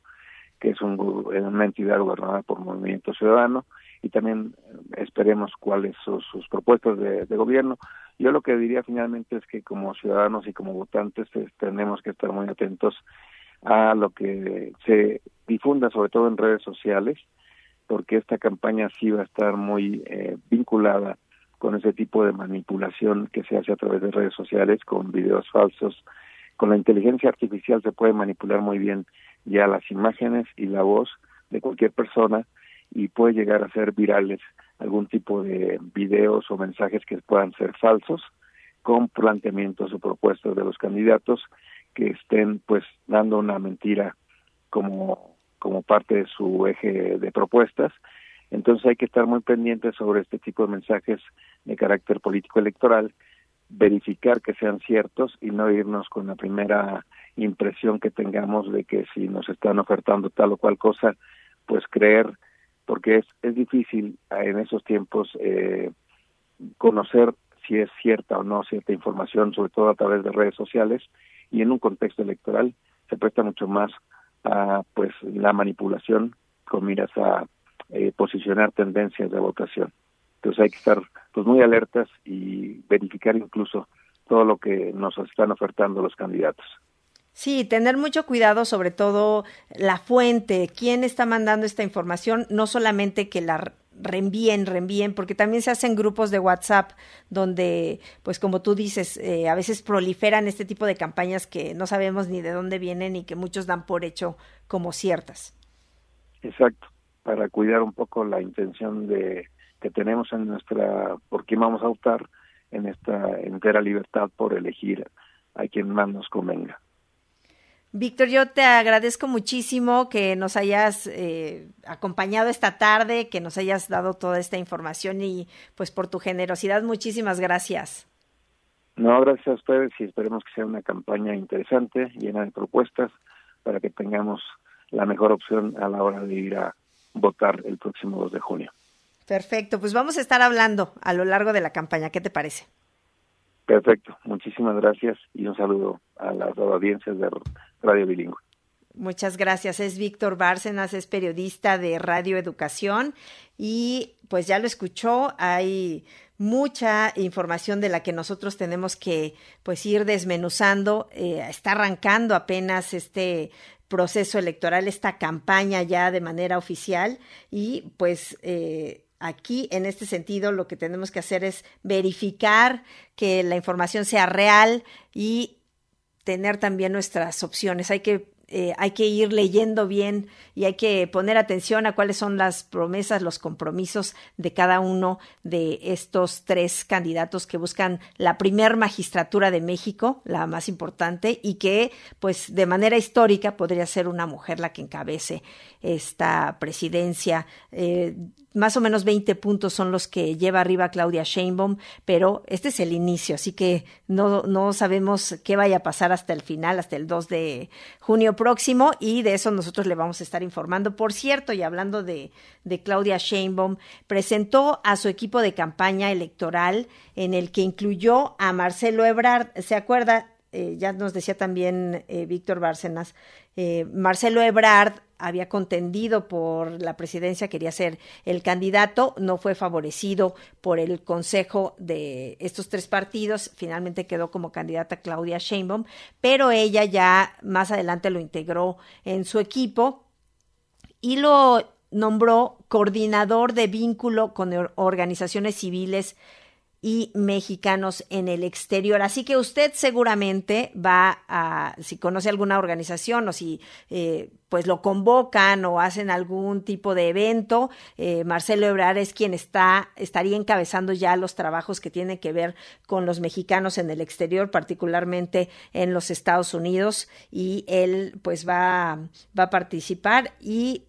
que es un, una entidad gobernada por Movimiento Ciudadano, y también esperemos cuáles son sus propuestas de, gobierno. Yo lo que diría finalmente es que como ciudadanos y como votantes pues, tenemos que estar muy atentos a lo que se difunda, sobre todo en redes sociales, porque esta campaña sí va a estar muy eh, vinculada con ese tipo de manipulación que se hace a través de redes sociales, con videos falsos. Con la inteligencia artificial se puede manipular muy bien ya las imágenes y la voz de cualquier persona y puede llegar a ser virales algún tipo de videos o mensajes que puedan ser falsos con planteamientos o propuestas de los candidatos que estén pues dando una mentira como como parte de su eje de propuestas. Entonces hay que estar muy pendientes sobre este tipo de mensajes de carácter político electoral verificar que sean ciertos y no irnos con la primera impresión que tengamos de que si nos están ofertando tal o cual cosa, pues creer, porque es, es difícil en esos tiempos eh, conocer si es cierta o no cierta información, sobre todo a través de redes sociales, y en un contexto electoral se presta mucho más a pues la manipulación con miras a eh, posicionar tendencias de votación. Entonces hay que estar pues muy alertas y verificar incluso todo lo que nos están ofertando los candidatos.
Sí, tener mucho cuidado, sobre todo la fuente, quién está mandando esta información, no solamente que la reenvíen, reenvíen, porque también se hacen grupos de WhatsApp donde, pues como tú dices, eh, a veces proliferan este tipo de campañas que no sabemos ni de dónde vienen y que muchos dan por hecho como ciertas.
Exacto, para cuidar un poco la intención de que tenemos en nuestra, por quién vamos a optar en esta entera libertad por elegir a quien más nos convenga.
Víctor, yo te agradezco muchísimo que nos hayas eh, acompañado esta tarde, que nos hayas dado toda esta información y pues por tu generosidad, muchísimas gracias.
No, gracias a ustedes y esperemos que sea una campaña interesante, llena de propuestas, para que tengamos la mejor opción a la hora de ir a votar el próximo 2 de junio.
Perfecto, pues vamos a estar hablando a lo largo de la campaña, ¿qué te parece?
Perfecto, muchísimas gracias y un saludo a las audiencias de Radio Bilingüe.
Muchas gracias. Es Víctor Bárcenas, es periodista de Radio Educación y pues ya lo escuchó, hay mucha información de la que nosotros tenemos que pues ir desmenuzando. Eh, está arrancando apenas este proceso electoral, esta campaña ya de manera oficial y pues eh, aquí en este sentido lo que tenemos que hacer es verificar que la información sea real y tener también nuestras opciones. Hay que eh, hay que ir leyendo bien y hay que poner atención a cuáles son las promesas, los compromisos de cada uno de estos tres candidatos que buscan la primer magistratura de México, la más importante, y que, pues, de manera histórica podría ser una mujer la que encabece esta presidencia. Eh, más o menos 20 puntos son los que lleva arriba Claudia Sheinbaum, pero este es el inicio, así que no, no sabemos qué vaya a pasar hasta el final, hasta el 2 de junio próximo, y de eso nosotros le vamos a estar informando. Por cierto, y hablando de, de Claudia Sheinbaum, presentó a su equipo de campaña electoral en el que incluyó a Marcelo Ebrard. ¿Se acuerda? Eh, ya nos decía también eh, Víctor Bárcenas, eh, Marcelo Ebrard había contendido por la presidencia, quería ser el candidato, no fue favorecido por el consejo de estos tres partidos, finalmente quedó como candidata Claudia Sheinbaum, pero ella ya más adelante lo integró en su equipo y lo nombró coordinador de vínculo con organizaciones civiles y mexicanos en el exterior. Así que usted seguramente va a, si conoce alguna organización o si eh, pues lo convocan o hacen algún tipo de evento, eh, Marcelo Ebrard es quien está, estaría encabezando ya los trabajos que tienen que ver con los mexicanos en el exterior, particularmente en los Estados Unidos, y él pues va, va a participar y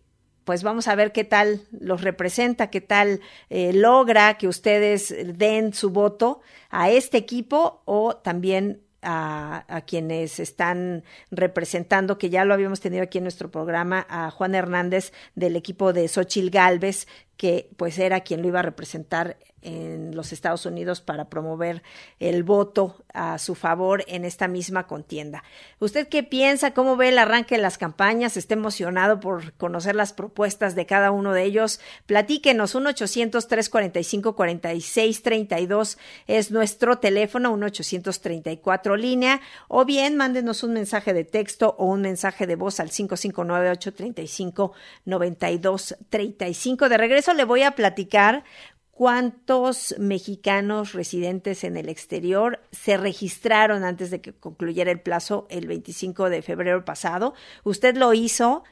pues vamos a ver qué tal los representa, qué tal eh, logra que ustedes den su voto a este equipo o también a, a, quienes están representando, que ya lo habíamos tenido aquí en nuestro programa, a Juan Hernández del equipo de Xochil Galvez, que pues era quien lo iba a representar en los Estados Unidos para promover el voto a su favor en esta misma contienda. ¿Usted qué piensa? ¿Cómo ve el arranque de las campañas? ¿Está emocionado por conocer las propuestas de cada uno de ellos? Platíquenos, 1-800-345-4632 es nuestro teléfono, 1-834 línea, o bien mándenos un mensaje de texto o un mensaje de voz al 559-835-9235. De regreso le voy a platicar cuántos mexicanos residentes en el exterior se registraron antes de que concluyera el plazo el 25 de febrero pasado. Usted lo hizo,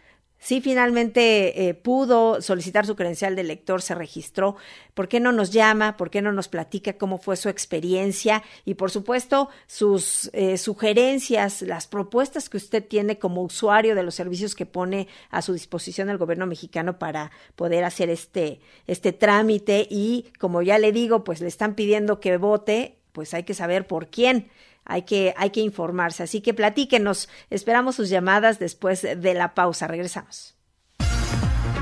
Sí, finalmente eh, pudo solicitar su credencial de lector, se registró. ¿Por qué no nos llama? ¿Por qué no nos platica cómo fue su experiencia? Y por supuesto, sus eh, sugerencias, las propuestas que usted tiene como usuario de los servicios que pone a su disposición el gobierno mexicano para poder hacer este, este trámite. Y como ya le digo, pues le están pidiendo que vote, pues hay que saber por quién hay que, hay que informarse. Así que platíquenos, esperamos sus llamadas después de la pausa. Regresamos.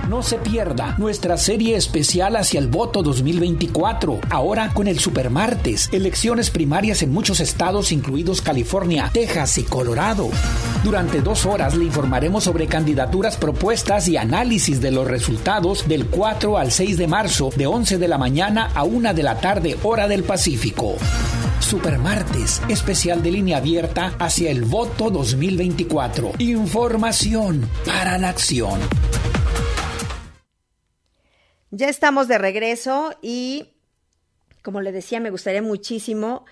No se pierda nuestra serie especial hacia el voto 2024. Ahora con el Supermartes. Elecciones primarias en muchos estados, incluidos California, Texas y Colorado. Durante dos horas le informaremos sobre candidaturas propuestas y análisis de los resultados del 4 al 6 de marzo, de 11 de la mañana a 1 de la tarde, hora del Pacífico. Supermartes, especial de línea abierta hacia el voto 2024. Información para la acción.
Ya estamos de regreso y, como le decía, me gustaría muchísimo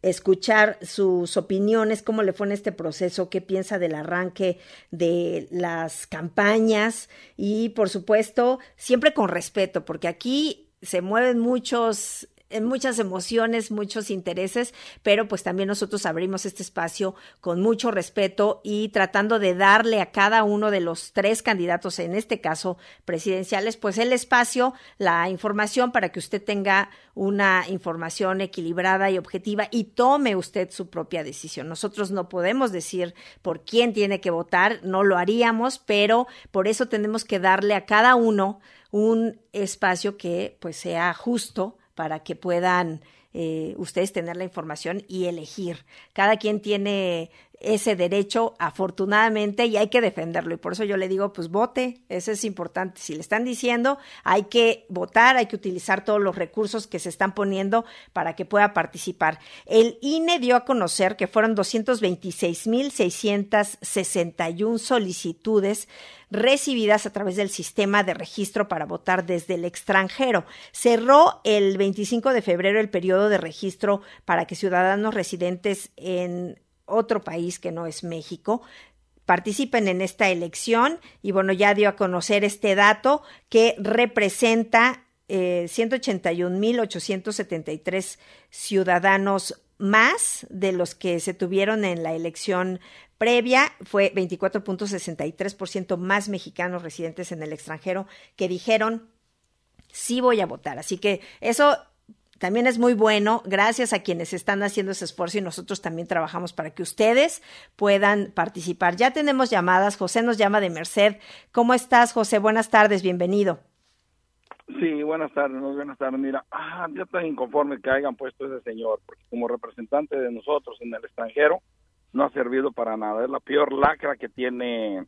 escuchar sus opiniones, cómo le fue en este proceso, qué piensa del arranque de las campañas y, por supuesto, siempre con respeto, porque aquí se mueven muchos muchas emociones, muchos intereses, pero pues también nosotros abrimos este espacio con mucho respeto y tratando de darle a cada uno de los tres candidatos, en este caso presidenciales, pues el espacio, la información para que usted tenga una información equilibrada y objetiva y tome usted su propia decisión. Nosotros no podemos decir por quién tiene que votar, no lo haríamos, pero por eso tenemos que darle a cada uno un espacio que pues sea justo para que puedan eh, ustedes tener la información y elegir. Cada quien tiene ese derecho, afortunadamente, y hay que defenderlo. Y por eso yo le digo, pues vote, eso es importante. Si le están diciendo, hay que votar, hay que utilizar todos los recursos que se están poniendo para que pueda participar. El INE dio a conocer que fueron 226.661 solicitudes recibidas a través del sistema de registro para votar desde el extranjero. Cerró el 25 de febrero el periodo de registro para que ciudadanos residentes en otro país que no es México participen en esta elección y bueno, ya dio a conocer este dato que representa eh, 181.873 ciudadanos más de los que se tuvieron en la elección previa. Fue 24.63% más mexicanos residentes en el extranjero que dijeron sí voy a votar. Así que eso también es muy bueno, gracias a quienes están haciendo ese esfuerzo y nosotros también trabajamos para que ustedes puedan participar. Ya tenemos llamadas, José nos llama de Merced. ¿Cómo estás, José? Buenas tardes, bienvenido.
Sí, buenas tardes, buenas tardes. Mira, ah, yo estoy inconforme que hayan puesto ese señor, porque como representante de nosotros en el extranjero, no ha servido para nada. Es la peor lacra que tiene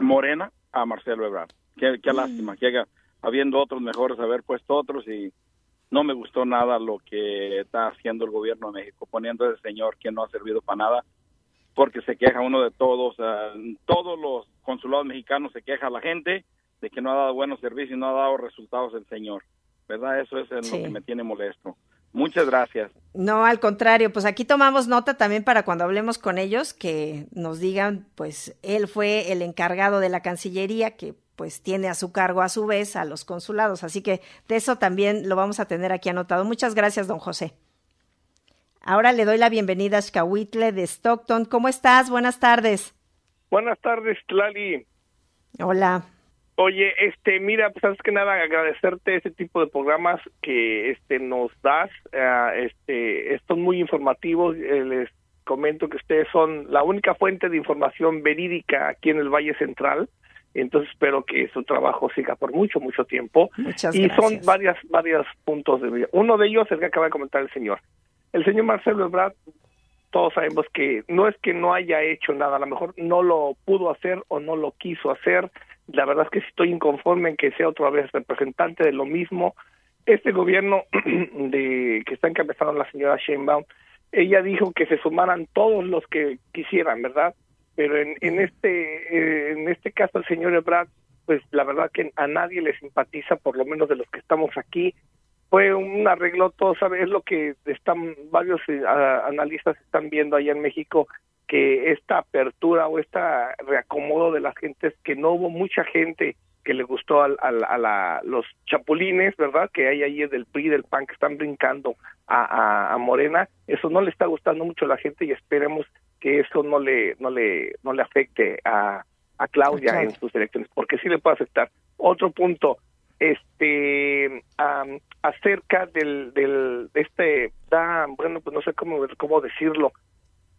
Morena a Marcelo Ebrard. Qué, qué mm. lástima, que habiendo otros mejores, haber puesto otros y no me gustó nada lo que está haciendo el gobierno de México, poniendo a ese señor que no ha servido para nada, porque se queja uno de todos, todos los consulados mexicanos se queja la gente de que no ha dado buenos servicios y no ha dado resultados el señor, ¿verdad? Eso es lo que me tiene molesto. Muchas gracias.
No, al contrario, pues aquí tomamos nota también para cuando hablemos con ellos que nos digan, pues él fue el encargado de la Cancillería que pues tiene a su cargo a su vez a los consulados, así que de eso también lo vamos a tener aquí anotado. Muchas gracias, don José. Ahora le doy la bienvenida a Xcahuitle de Stockton. ¿Cómo estás? Buenas tardes.
Buenas tardes, Tlali.
Hola.
Oye, este, mira, pues antes que nada agradecerte ese tipo de programas que este nos das, uh, este, son muy informativos. Eh, les comento que ustedes son la única fuente de información verídica aquí en el Valle Central. Entonces espero que su trabajo siga por mucho, mucho tiempo.
Muchas
y son varias, varios puntos de vida. Uno de ellos es el que acaba de comentar el señor. El señor Marcelo Ebrard, todos sabemos que no es que no haya hecho nada, a lo mejor no lo pudo hacer o no lo quiso hacer la verdad es que estoy inconforme en que sea otra vez representante de lo mismo. Este gobierno (clears throat) de que está encabezando la señora Sheinbaum, ella dijo que se sumaran todos los que quisieran, ¿verdad? Pero en, en este eh, en este caso el señor Ebrard, pues la verdad que a nadie le simpatiza, por lo menos de los que estamos aquí. Fue un arreglo, todo sabe, es lo que están varios eh, analistas están viendo allá en México que esta apertura o este reacomodo de la gente es que no hubo mucha gente que le gustó al, a la, los chapulines, ¿verdad? Que hay ahí del PRI, del PAN que están brincando a, a, Morena. Eso no le está gustando mucho a la gente y esperemos que eso no le no le no le afecte a, a Claudia en sus elecciones, porque sí le puede afectar. Otro punto, este acerca del del este da bueno pues no sé cómo cómo decirlo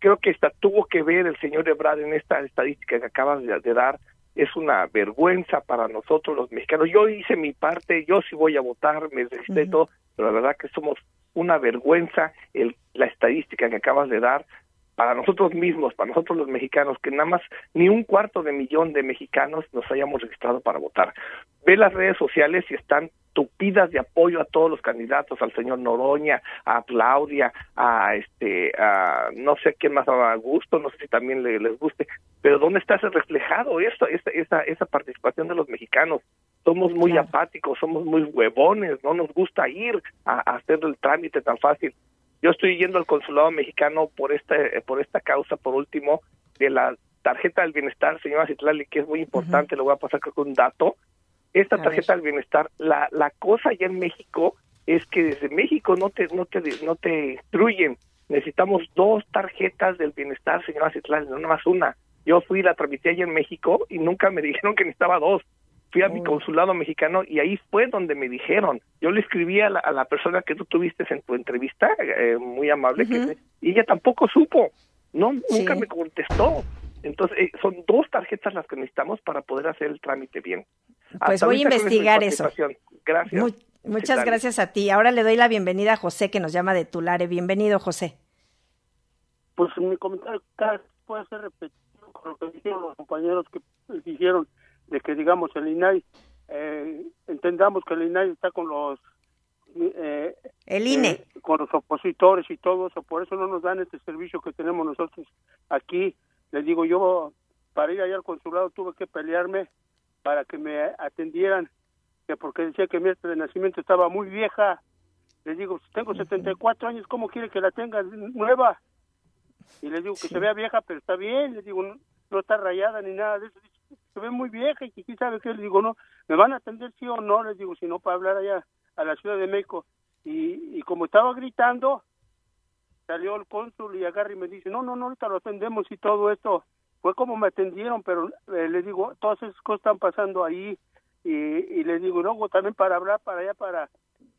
creo que esta tuvo que ver el señor Ebrard en esta estadística que acabas de, dar. Es una vergüenza para nosotros los mexicanos. Yo hice mi parte, yo sí voy a votar, me resisté todo, pero la verdad que somos una vergüenza el, la estadística que acabas de dar para nosotros mismos, para nosotros los mexicanos, que nada más ni un cuarto de millón de mexicanos nos hayamos registrado para votar. Ve las redes sociales y están tupidas de apoyo a todos los candidatos, al señor Noroña, a Claudia, a este, a no sé quién más a gusto, no sé si también les guste, pero ¿dónde está ese reflejado eso, esa, esa, esa participación de los mexicanos? Somos muy apáticos, somos muy huevones, no nos gusta ir a, a hacer el trámite tan fácil. Yo estoy yendo al consulado mexicano por esta, por esta causa, por último, de la tarjeta del bienestar, señora Citlali, que es muy importante, le voy a pasar con un dato. Esta tarjeta del bienestar, la, la cosa ya en México es que desde México no te, no te, no te instruyen. Necesitamos dos tarjetas del bienestar, señora Citlali, no más una. Yo fui, la tramité allá en México y nunca me (laughs) dijeron que necesitaba dos fui a mi oh. consulado mexicano y ahí fue donde me dijeron. Yo le escribí a la, persona que tú tuviste en tu entrevista, eh, muy amable, que, y ella tampoco supo, no, nunca me contestó. Entonces, eh, son dos tarjetas las que necesitamos para poder hacer el trámite bien.
Pues voy a investigar eso.
Gracias.
muchas gracias a ti. Ahora le doy la bienvenida a José, que nos llama de Tulare. Bienvenido, José.
Pues mi comentario puede ser repetido con lo que dijeron los compañeros que dijeron de que digamos el INAI eh, entendamos que el INAI está con los
eh, el INE. eh,
con los opositores y todo eso por eso no nos dan este servicio que tenemos nosotros aquí. Les digo yo para ir allá al consulado tuve que pelearme para que me atendieran que porque decía que mi acta de nacimiento estaba muy vieja. Les digo tengo 74 años cómo quiere que la tenga nueva y les digo que se vea vieja pero está bien les digo no, está rayada ni nada de eso se ve muy vieja y que quién sabe qué, les digo, no, ¿me van a atender sí o no? Les digo, si no, para hablar allá a la Ciudad de México. Y, y como estaba gritando, salió el cónsul y agarra y me dice, no, no, no, ahorita lo atendemos y todo esto. Fue como me atendieron, pero eh, les digo, todas esas cosas están pasando ahí. y, y le digo, luego también para hablar para allá, para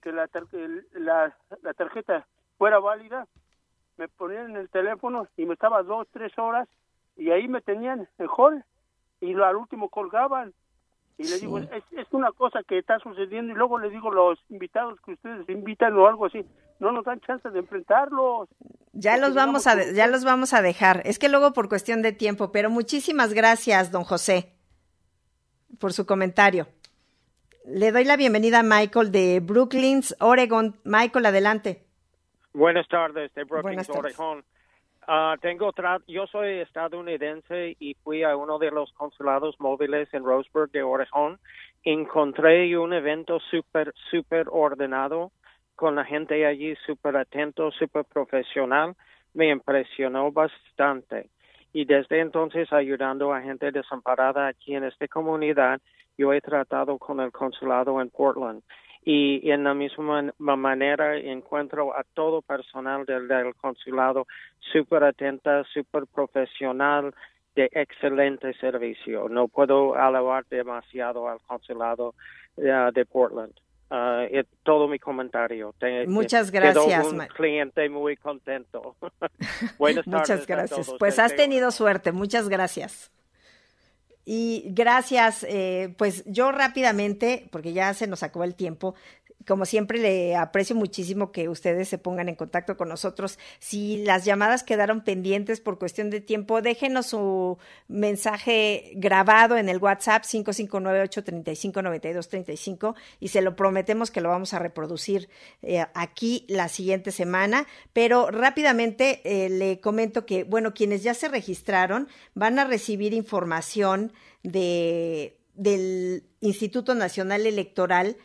que la, la, la tarjeta fuera válida, me ponían en el teléfono y me estaba dos, tres horas y ahí me tenían en hall y al último colgaban y le digo, es, es, una cosa que está sucediendo y luego le digo los invitados que ustedes invitan o algo así, no nos dan chance de enfrentarlos.
Ya los vamos a ya los vamos a dejar. Es que luego por cuestión de tiempo, pero muchísimas gracias, don José, por su comentario. Le doy la bienvenida a Michael de Brooklyn, Oregon. Michael, adelante.
Buenas tardes, de Brooklyn, Oregon. Uh, tengo yo soy estadounidense y fui a uno de los consulados móviles en Roseburg de Oregon. Encontré un evento súper, súper ordenado con la gente allí súper atento, súper profesional. Me impresionó bastante. Y desde entonces ayudando a gente desamparada aquí en esta comunidad, yo he tratado con el consulado en Portland y en la misma manera encuentro a todo personal del, consulado súper atenta, súper profesional, de excelente servicio. No puedo alabar demasiado al consulado eh, de Portland. Uh, es todo mi comentario.
Muchas gracias.
un cliente muy contento. (laughs) (laughs) Buenas
tardes. Muchas gracias. Pues has tenido suerte. Muchas gracias. Y gracias, eh, pues yo rápidamente, porque ya se nos acabó el tiempo, como siempre, le aprecio muchísimo que ustedes se pongan en contacto con nosotros. Si las llamadas quedaron pendientes por cuestión de tiempo, déjenos su mensaje grabado en el WhatsApp 559-835-9235 y se lo prometemos que lo vamos a reproducir eh, aquí la siguiente semana. Pero rápidamente eh, le comento que, bueno, quienes ya se registraron van a recibir información de, del Instituto Nacional Electoral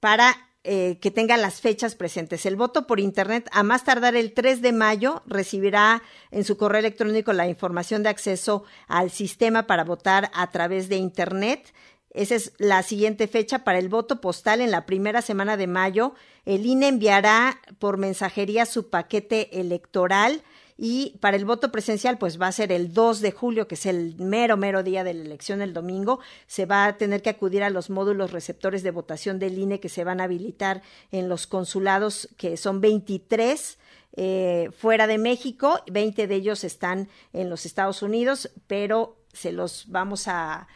para eh, que tengan las fechas presentes. El voto por Internet, a más tardar el 3 de mayo, recibirá en su correo electrónico la información de acceso al sistema para votar a través de Internet. Esa es la siguiente fecha para el voto postal en la primera semana de mayo. El INE enviará por mensajería su paquete electoral y para el voto presencial, pues va a ser el 2 de julio, que es el mero, mero día de la elección, el domingo. Se va a tener que acudir a los módulos receptores de votación del INE que se van a habilitar en los consulados, que son 23. Eh, fuera de México, 20 de ellos están en los Estados Unidos, pero se los vamos a,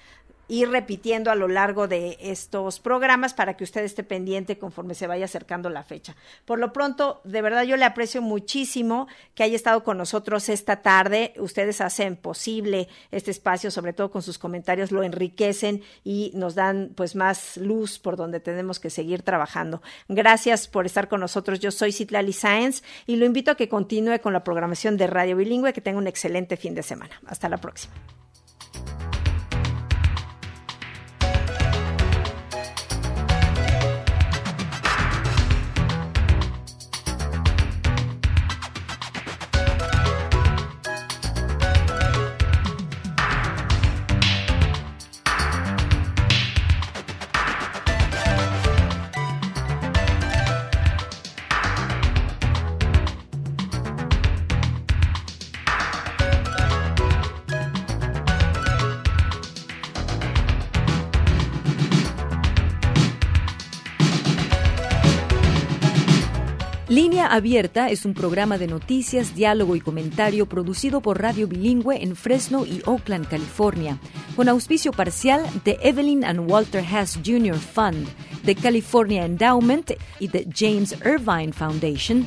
ir repitiendo a lo largo de estos programas para que usted esté pendiente conforme se vaya acercando la fecha. Por lo pronto, de verdad yo le aprecio muchísimo que haya estado con nosotros esta tarde. Ustedes hacen posible este espacio, sobre todo con sus comentarios, lo enriquecen y nos dan pues más luz por donde tenemos que seguir trabajando. Gracias por estar con nosotros. Yo soy Citlali Sáenz y lo invito a que continúe con la programación de Radio Bilingüe, que tenga un excelente fin de semana. Hasta la próxima. Abierta es un programa de noticias, diálogo y comentario producido por Radio Bilingüe en Fresno y Oakland, California, con auspicio parcial de Evelyn and Walter Hess Jr. Fund, de California Endowment y de James Irvine Foundation.